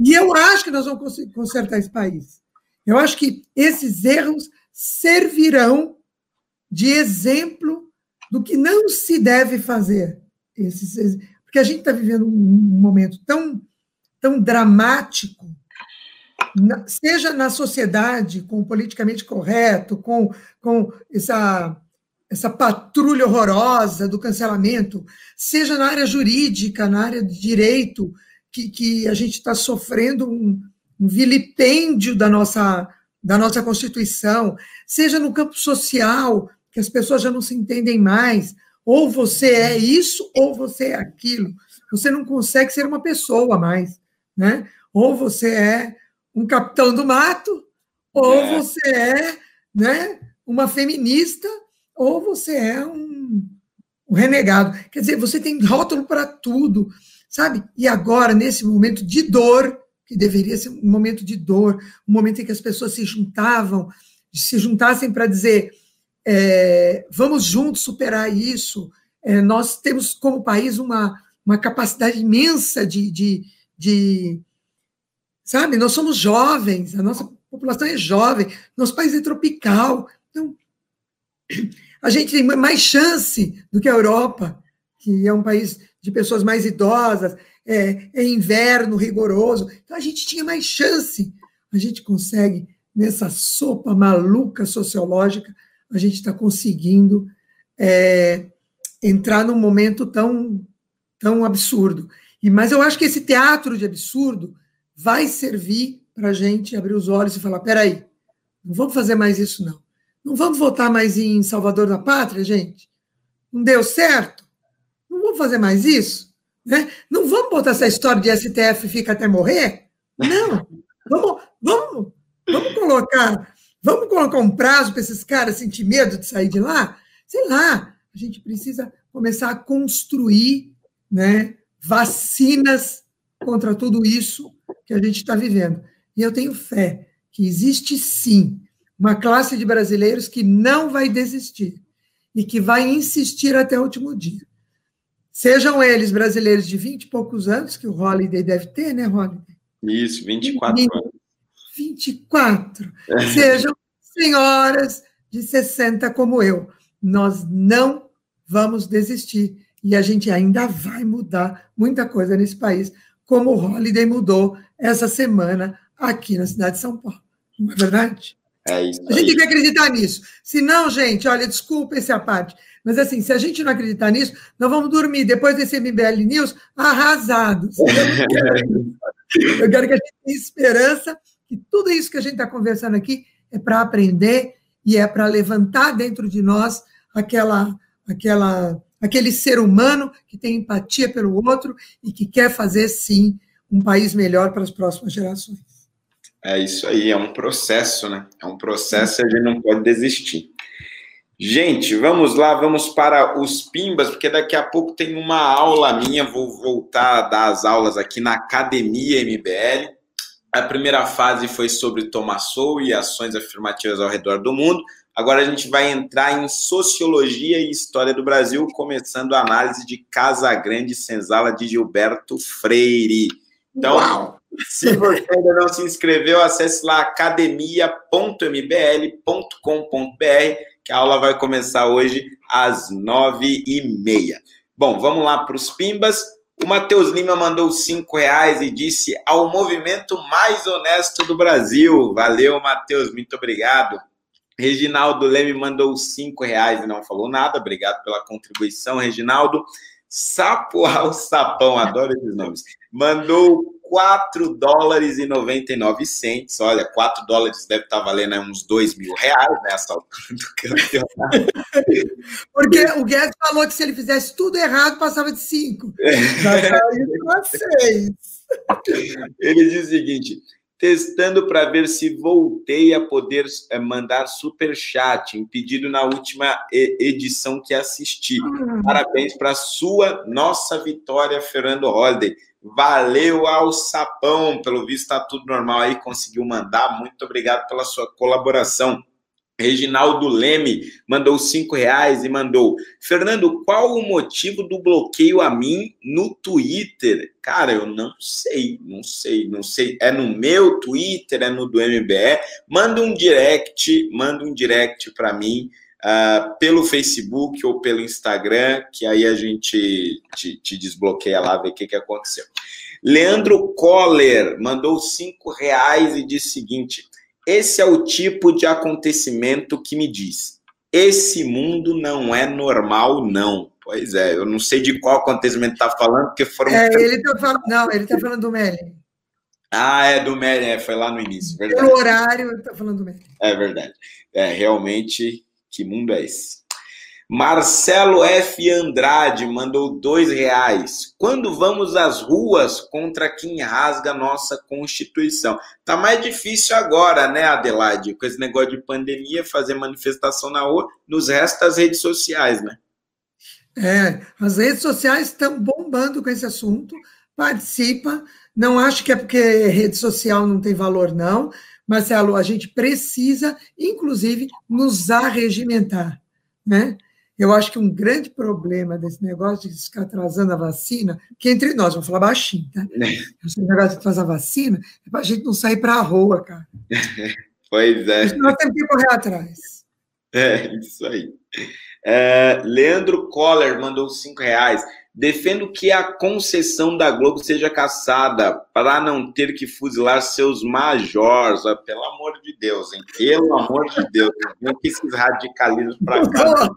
E eu acho que nós vamos consertar esse país. Eu acho que esses erros servirão de exemplo do que não se deve fazer. Esses, porque a gente está vivendo um momento tão, tão dramático, seja na sociedade, com o politicamente correto, com, com essa, essa patrulha horrorosa do cancelamento, seja na área jurídica, na área de direito, que, que a gente está sofrendo um, um vilipêndio da nossa, da nossa Constituição, seja no campo social, que as pessoas já não se entendem mais, ou você é isso, ou você é aquilo. Você não consegue ser uma pessoa mais, né? Ou você é um capitão do mato, ou é. você é, né, uma feminista, ou você é um, um renegado. Quer dizer, você tem rótulo para tudo, sabe? E agora, nesse momento de dor, que deveria ser um momento de dor, um momento em que as pessoas se juntavam, se juntassem para dizer é, vamos juntos superar isso. É, nós temos como país uma, uma capacidade imensa de, de, de, sabe, nós somos jovens, a nossa população é jovem, nosso país é tropical, então [CLEARS THROAT] a gente tem mais chance do que a Europa, que é um país de pessoas mais idosas, é, é inverno rigoroso. Então a gente tinha mais chance. A gente consegue, nessa sopa maluca sociológica, a gente está conseguindo é, entrar num momento tão, tão absurdo. E, mas eu acho que esse teatro de absurdo vai servir para a gente abrir os olhos e falar: peraí, não vamos fazer mais isso, não. Não vamos votar mais em Salvador da Pátria, gente? Não deu certo? Não vamos fazer mais isso? Né? Não vamos botar essa história de STF fica até morrer? Não. Vamos, vamos, vamos colocar, vamos colocar um prazo para esses caras sentir medo de sair de lá? Sei lá, a gente precisa começar a construir né, vacinas contra tudo isso que a gente está vivendo. E eu tenho fé que existe sim uma classe de brasileiros que não vai desistir e que vai insistir até o último dia. Sejam eles brasileiros de 20 e poucos anos, que o Holiday deve ter, né, Holiday? Isso, 24 20, anos. 24. É. [LAUGHS] Sejam senhoras de 60 como eu. Nós não vamos desistir. E a gente ainda vai mudar muita coisa nesse país, como o Holiday mudou essa semana aqui na cidade de São Paulo. Não é verdade? É isso. A gente tem que acreditar nisso. Se não, gente, olha, desculpa essa parte. Mas, assim, se a gente não acreditar nisso, nós vamos dormir depois desse MBL News arrasados. [LAUGHS] Eu quero que a gente tenha esperança que tudo isso que a gente está conversando aqui é para aprender e é para levantar dentro de nós aquela, aquela, aquele ser humano que tem empatia pelo outro e que quer fazer, sim, um país melhor para as próximas gerações. É isso aí, é um processo, né? É um processo e a gente não pode desistir. Gente, vamos lá, vamos para os Pimbas, porque daqui a pouco tem uma aula minha, vou voltar a dar as aulas aqui na Academia MBL. A primeira fase foi sobre Tomassou e ações afirmativas ao redor do mundo. Agora a gente vai entrar em Sociologia e História do Brasil, começando a análise de Casa Grande Senzala de Gilberto Freire. Então, Uau. se você ainda não se inscreveu, acesse lá academia.mbl.com.br que a aula vai começar hoje às nove e meia. Bom, vamos lá para os Pimbas. O Matheus Lima mandou cinco reais e disse ao movimento mais honesto do Brasil. Valeu, Matheus, muito obrigado. Reginaldo Leme mandou cinco reais e não falou nada. Obrigado pela contribuição, Reginaldo. Sapo ao Sapão, adoro esses nomes. Mandou 4 dólares e 99 centes. Olha, 4 dólares deve estar valendo uns 2 mil reais nessa altura do campeonato. [LAUGHS] Porque o Guedes falou que se ele fizesse tudo errado, passava de 5. [LAUGHS] Já Ele diz o seguinte: testando para ver se voltei a poder é, mandar super chat, impedido na última edição que assisti. Hum. Parabéns para sua nossa vitória, Fernando Holliday. Valeu ao Sapão, pelo visto está tudo normal aí, conseguiu mandar. Muito obrigado pela sua colaboração. Reginaldo Leme mandou cinco reais e mandou. Fernando, qual o motivo do bloqueio a mim no Twitter? Cara, eu não sei, não sei, não sei. É no meu Twitter, é no do MBE. Manda um direct, manda um direct para mim uh, pelo Facebook ou pelo Instagram, que aí a gente te, te desbloqueia lá, ver o que, que aconteceu. Leandro Coller mandou cinco reais e disse o seguinte: esse é o tipo de acontecimento que me diz: esse mundo não é normal, não. Pois é, eu não sei de qual acontecimento está falando, porque foram. É, ele está falando. Não, ele está falando do Merlin. Ah, é do Merlin, é, foi lá no início. Verdade. Pelo horário, ele está falando do Merlin. É verdade. É, realmente, que mundo é esse? Marcelo F. Andrade mandou dois reais. Quando vamos às ruas contra quem rasga nossa Constituição? Tá mais difícil agora, né, Adelaide? Com esse negócio de pandemia, fazer manifestação na rua, nos resta as redes sociais, né? É, as redes sociais estão bombando com esse assunto. Participa. Não acho que é porque rede social não tem valor, não. Marcelo, a gente precisa, inclusive, nos arregimentar, né? Eu acho que um grande problema desse negócio de ficar atrasando a vacina, que entre nós, vamos falar baixinho, tá? [LAUGHS] Esse negócio de fazer a vacina é para a gente não sair para a rua, cara. [LAUGHS] Pois é. Nós temos que correr atrás. É, isso aí. É, Leandro Coller mandou cinco reais. Defendo que a concessão da Globo seja caçada para não ter que fuzilar seus majores. Pelo amor de Deus, hein? Pelo amor de Deus. Não que esses radicalismos para cá.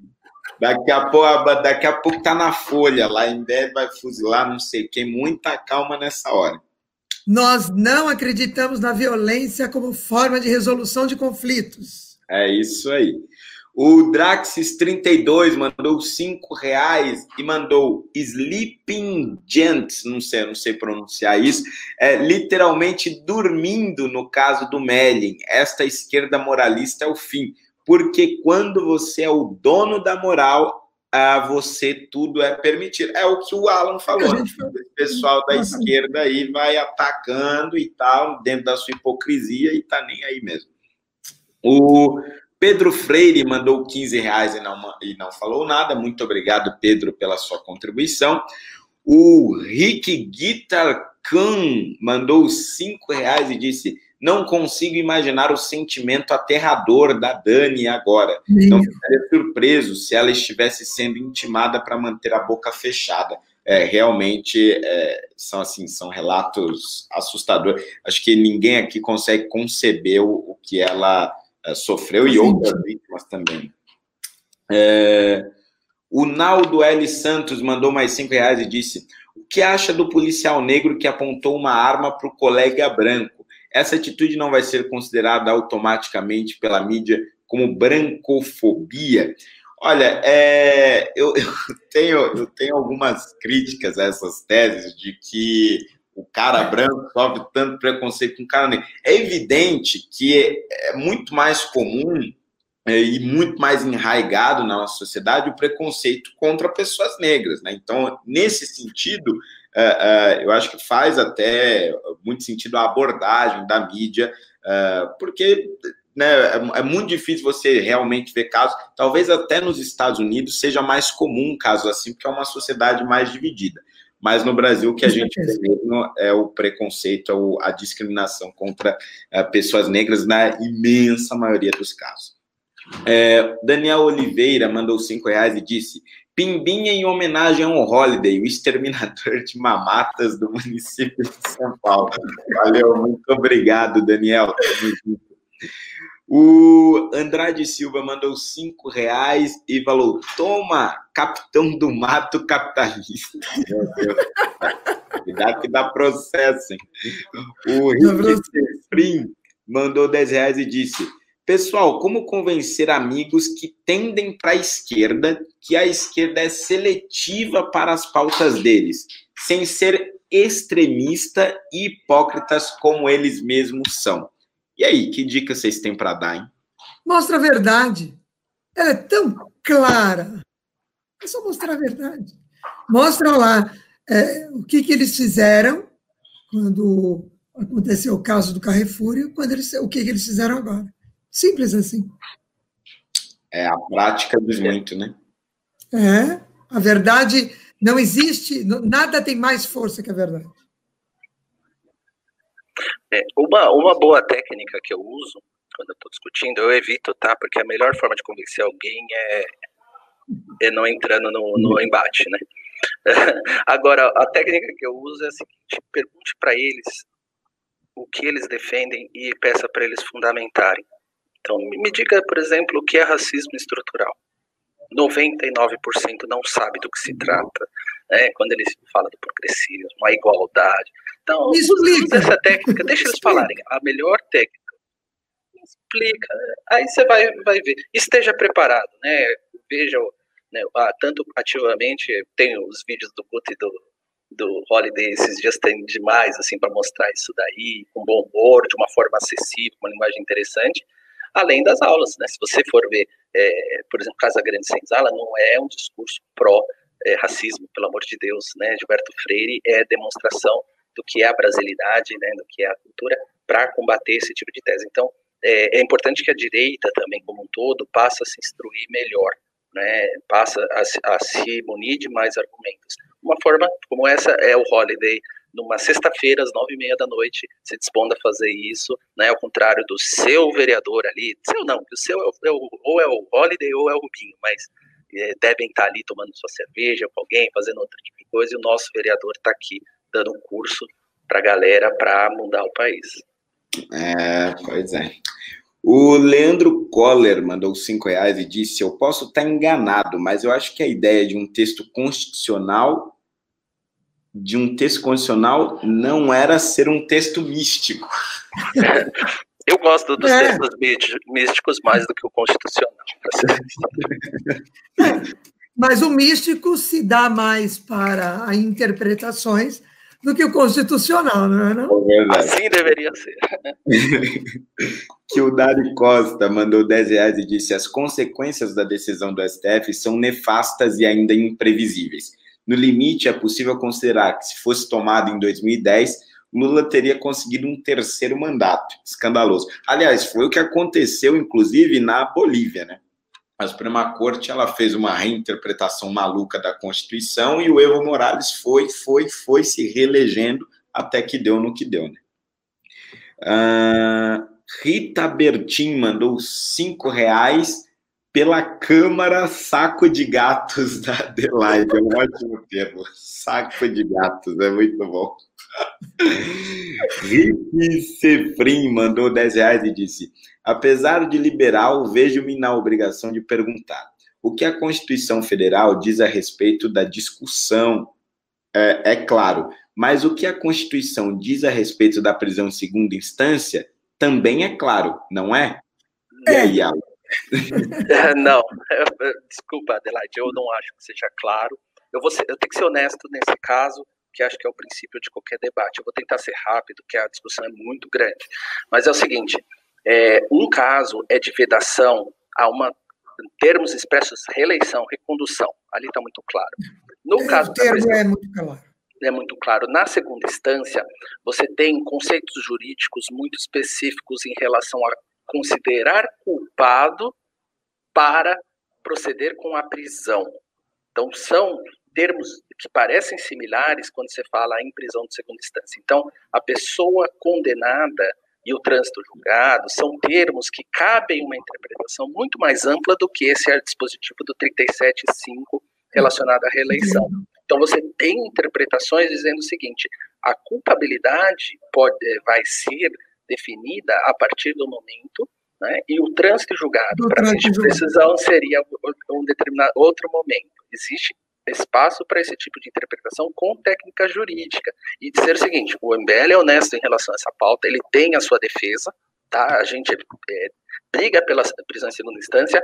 Daqui a, pouco, daqui a pouco tá na folha, lá em breve vai fuzilar, não sei quem, muita calma nessa hora. Nós não acreditamos na violência como forma de resolução de conflitos. É isso aí. O Draxis32 mandou cinco reais e mandou Sleeping Gent, não sei, não sei pronunciar isso, é literalmente dormindo no caso do Melling. Esta esquerda moralista é o fim porque quando você é o dono da moral, a você tudo é permitido. É o que o Alan falou. Né? O pessoal da esquerda aí vai atacando e tal, dentro da sua hipocrisia, e tá nem aí mesmo. O Pedro Freire mandou 15 reais e não, e não falou nada. Muito obrigado, Pedro, pela sua contribuição. O Rick Guitar Khan mandou 5 reais e disse: não consigo imaginar o sentimento aterrador da Dani agora. Sim. Não ficaria surpreso se ela estivesse sendo intimada para manter a boca fechada. É, realmente é, são assim são relatos assustadores. Acho que ninguém aqui consegue conceber o, o que ela é, sofreu e outras vítimas também. É, o Naldo L. Santos mandou mais cinco reais e disse: O que acha do policial negro que apontou uma arma para o colega branco? Essa atitude não vai ser considerada automaticamente pela mídia como brancofobia. Olha, é, eu, [LAUGHS] eu, tenho, eu tenho algumas críticas a essas teses de que o cara branco sofre tanto preconceito com o cara negro. É evidente que é, muito mais comum é, e muito mais enraigado na nossa sociedade o preconceito contra pessoas negras. Né? Então, nesse sentido, eu acho que faz até muito sentido a abordagem da mídia, uh, porque né, é, é, muito difícil você realmente ver casos. Talvez até nos Estados Unidos seja mais comum casos assim, porque é uma sociedade mais dividida. Mas no Brasil, o que a gente vê mesmo é o preconceito, a discriminação contra pessoas negras na imensa maioria dos casos. É, Daniel Oliveira mandou cinco reais e disse: Pimbinha em homenagem ao Holiday, o exterminador de mamatas do município de São Paulo. Valeu, muito obrigado, Daniel. O Andrade Silva mandou cinco reais e falou: Toma, capitão do mato capitalista. Cuidado que dá processo, hein? O Rick Spring mandou dez reais e disse: Pessoal, como convencer amigos que tendem para a esquerda que a esquerda é seletiva para as pautas deles, sem ser extremista e hipócritas como eles mesmos são. E aí, que dica vocês têm para dar, hein? Mostra a verdade. Ela é tão clara. É só mostrar a verdade. Mostra lá é, o que, que eles fizeram quando aconteceu o caso do Carrefour e quando eles, o que, que eles fizeram agora. Simples assim. É, a prática diz muito, né? É, a verdade não existe, nada tem mais força que a verdade. É, uma, uma boa técnica que eu uso quando eu estou discutindo, eu evito, tá? Porque a melhor forma de convencer alguém é, é não entrando no, no embate, né? [LAUGHS] Agora, a técnica que eu uso é a seguinte: pergunte para eles o que eles defendem e peça para eles fundamentarem. Então, me diga, por exemplo, o que é racismo estrutural. 99% não sabe do que se trata, né? quando eles falam do progressismo, a igualdade. Então, essa técnica, deixa eles [LAUGHS] falarem. A melhor técnica. Explica. Aí você vai, vai ver. Esteja preparado, né? Veja, né, tanto ativamente, tem os vídeos do Guto e do, do Holiday esses dias tem demais, assim, para mostrar isso daí, com bom humor, de uma forma acessível, uma linguagem interessante além das aulas. Né? Se você for ver, é, por exemplo, Casa Grande Senzala, não é um discurso pró-racismo, pelo amor de Deus. Né? Gilberto Freire é demonstração do que é a brasilidade, né, do que é a cultura, para combater esse tipo de tese. Então, é, é, importante que a direita também, como um todo, passe a se instruir melhor, né, passa a se munir de mais argumentos. Uma forma como essa é o Holiday numa sexta-feira, às nove e meia da noite, se dispondo a fazer isso, né, ao contrário do seu vereador ali, seu não, o seu é o, é o, ou é o Holiday ou é o Rubinho, mas é, devem estar ali tomando sua cerveja com alguém, fazendo outro tipo de coisa, e o nosso vereador está aqui dando um curso para a galera para mudar o país. É, pois é. O Leandro Coller mandou cinco reais e disse: Eu posso estar enganado, mas eu acho que a ideia de um texto constitucional de um texto constitucional não era ser um texto místico. Eu gosto dos é. textos místicos mais do que o constitucional. Mas o místico se dá mais para interpretações do que o constitucional, não é? Não? É assim deveria ser. [LAUGHS] que o Dari Costa mandou 10 reais e disse: as consequências da decisão do STF são nefastas e ainda imprevisíveis. No limite, é possível considerar que, se fosse tomado em 2010, Lula teria conseguido um terceiro mandato. Escandaloso. Aliás, foi o que aconteceu, inclusive, na Bolívia, né? A Suprema Corte ela fez uma reinterpretação maluca da Constituição e o Evo Morales foi, foi, foi se reelegendo até que deu no que deu, né? Uh, Rita Bertin mandou cinco reais pela Câmara Saco de Gatos da Adelaide. É um ótimo termo. Saco de Gatos, é muito bom. Rick Sefrim mandou 10 reais e disse: Apesar de liberal, vejo-me na obrigação de perguntar o que a Constituição Federal diz a respeito da discussão. É, é claro, mas o que a Constituição diz a respeito da prisão em segunda instância também é claro, não é? E aí, Alan? [LAUGHS] não, [LAUGHS] desculpa, Adelaide, eu não acho que seja claro. Eu, vou ser, eu tenho que ser honesto nesse caso, que acho que é o princípio de qualquer debate. Eu vou tentar ser rápido, que a discussão é muito grande. Mas é o seguinte: é, um caso é de vedação a uma, em termos expressos, reeleição, recondução. Ali está muito claro. No é, caso o termo é muito claro. É muito claro. Na segunda instância, você tem conceitos jurídicos muito específicos em relação a considerar culpado para proceder com a prisão. Então, são termos que parecem similares quando você fala em prisão de segunda instância. Então, a pessoa condenada e o trânsito julgado são termos que cabem uma interpretação muito mais ampla do que esse dispositivo do 37.5 relacionado à reeleição. Então, você tem interpretações dizendo o seguinte: a culpabilidade pode, vai ser definida a partir do momento, né, e o trânsito julgado para a de precisão seria um determinado outro momento. Existe espaço para esse tipo de interpretação com técnica jurídica. E dizer o seguinte, o MBL é honesto em relação a essa pauta, ele tem a sua defesa, tá? A gente é, briga pela prisão em segunda instância,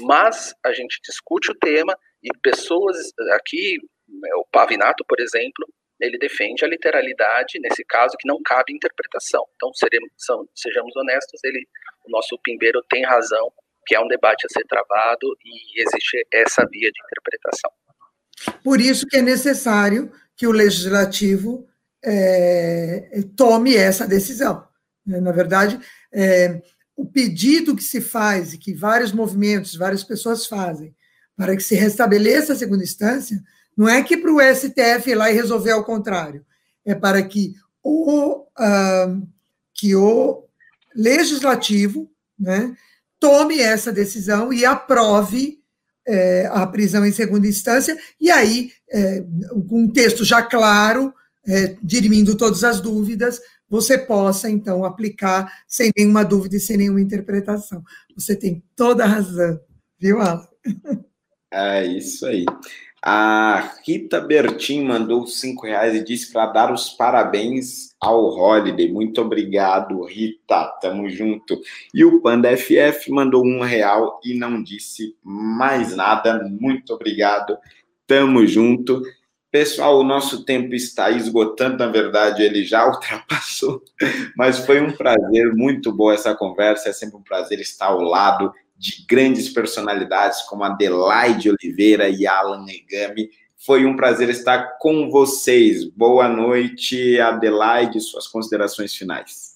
mas a gente discute o tema e pessoas aqui, né, o Pavinato, por exemplo, ele defende a literalidade, nesse caso, que não cabe interpretação. Então, seremos, são, sejamos honestos, ele, o nosso Pimbeiro tem razão, que é um debate a ser travado e existe essa via de interpretação. Por isso que é necessário que o legislativo é, tome essa decisão. Né? Na verdade, é, o pedido que se faz e que vários movimentos, várias pessoas fazem para que se restabeleça a segunda instância, não é que para o STF ir lá e resolver ao contrário, é para que o, uh, que o legislativo né, tome essa decisão e aprove é, a prisão em segunda instância, e aí, é, com um texto já claro, é, dirimindo todas as dúvidas, você possa, então, aplicar sem nenhuma dúvida e sem nenhuma interpretação. Você tem toda a razão, viu, Alan? É isso aí. A Rita Bertin mandou cinco reais e disse para dar os parabéns ao Holiday. Muito obrigado, Rita. Tamo junto. E o Panda FF mandou um real e não disse mais nada. Muito obrigado. Tamo junto. Pessoal, o nosso tempo está esgotando, na verdade, ele já [LAUGHS] ultrapassou, mas foi um prazer, muito boa essa conversa. É sempre um prazer estar ao lado de grandes personalidades como Adelaide Oliveira e Alan Negami. Foi um prazer estar com vocês. Boa noite, Adelaide, suas considerações finais.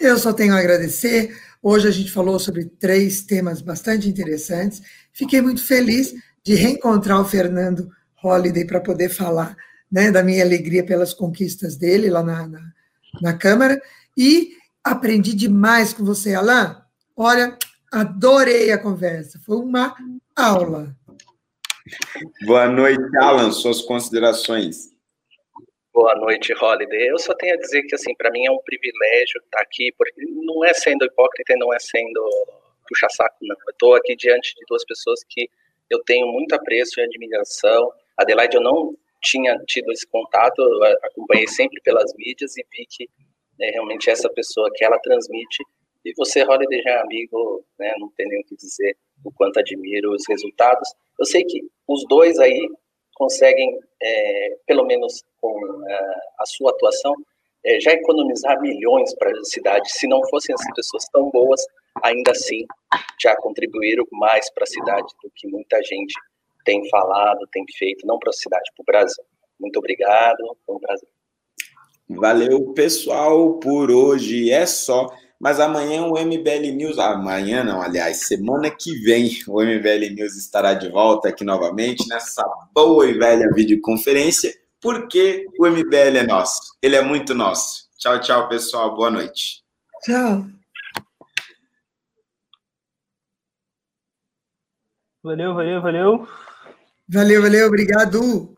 Eu só tenho a agradecer. Hoje a gente falou sobre três temas bastante interessantes. Fiquei muito feliz de reencontrar o Fernando Holliday para poder falar né, da minha alegria pelas conquistas dele lá na, na, na Câmara. E aprendi demais com você, Alain. Olha, Adorei a conversa, foi uma aula. Boa noite, Alan, suas considerações. Boa noite, Holiday. Eu só tenho a dizer que, assim, para mim é um privilégio estar aqui, porque não é sendo hipócrita e não é sendo puxa-saco, não. Eu estou aqui diante de duas pessoas que eu tenho muito apreço e admiração. Adelaide, eu não tinha tido esse contato, acompanhei sempre pelas mídias e vi que né, realmente essa pessoa que ela transmite e você, Holiday, já é amigo, né, não tem nem o que dizer o quanto admiro os resultados. Eu sei que os dois aí conseguem, é, pelo menos com é, a sua atuação, é, já economizar milhões para a cidade. Se não fossem essas pessoas tão boas, ainda assim já contribuíram mais para a cidade do que muita gente tem falado, tem feito, não para a cidade, para o Brasil. Muito obrigado, um prazer. Valeu, pessoal, por hoje é só. Mas amanhã o MBL News, amanhã não, aliás, semana que vem, o MBL News estará de volta aqui novamente nessa boa e velha videoconferência, porque o MBL é nosso, ele é muito nosso. Tchau, tchau, pessoal, boa noite. Tchau. Valeu, valeu, valeu. Valeu, valeu, obrigado.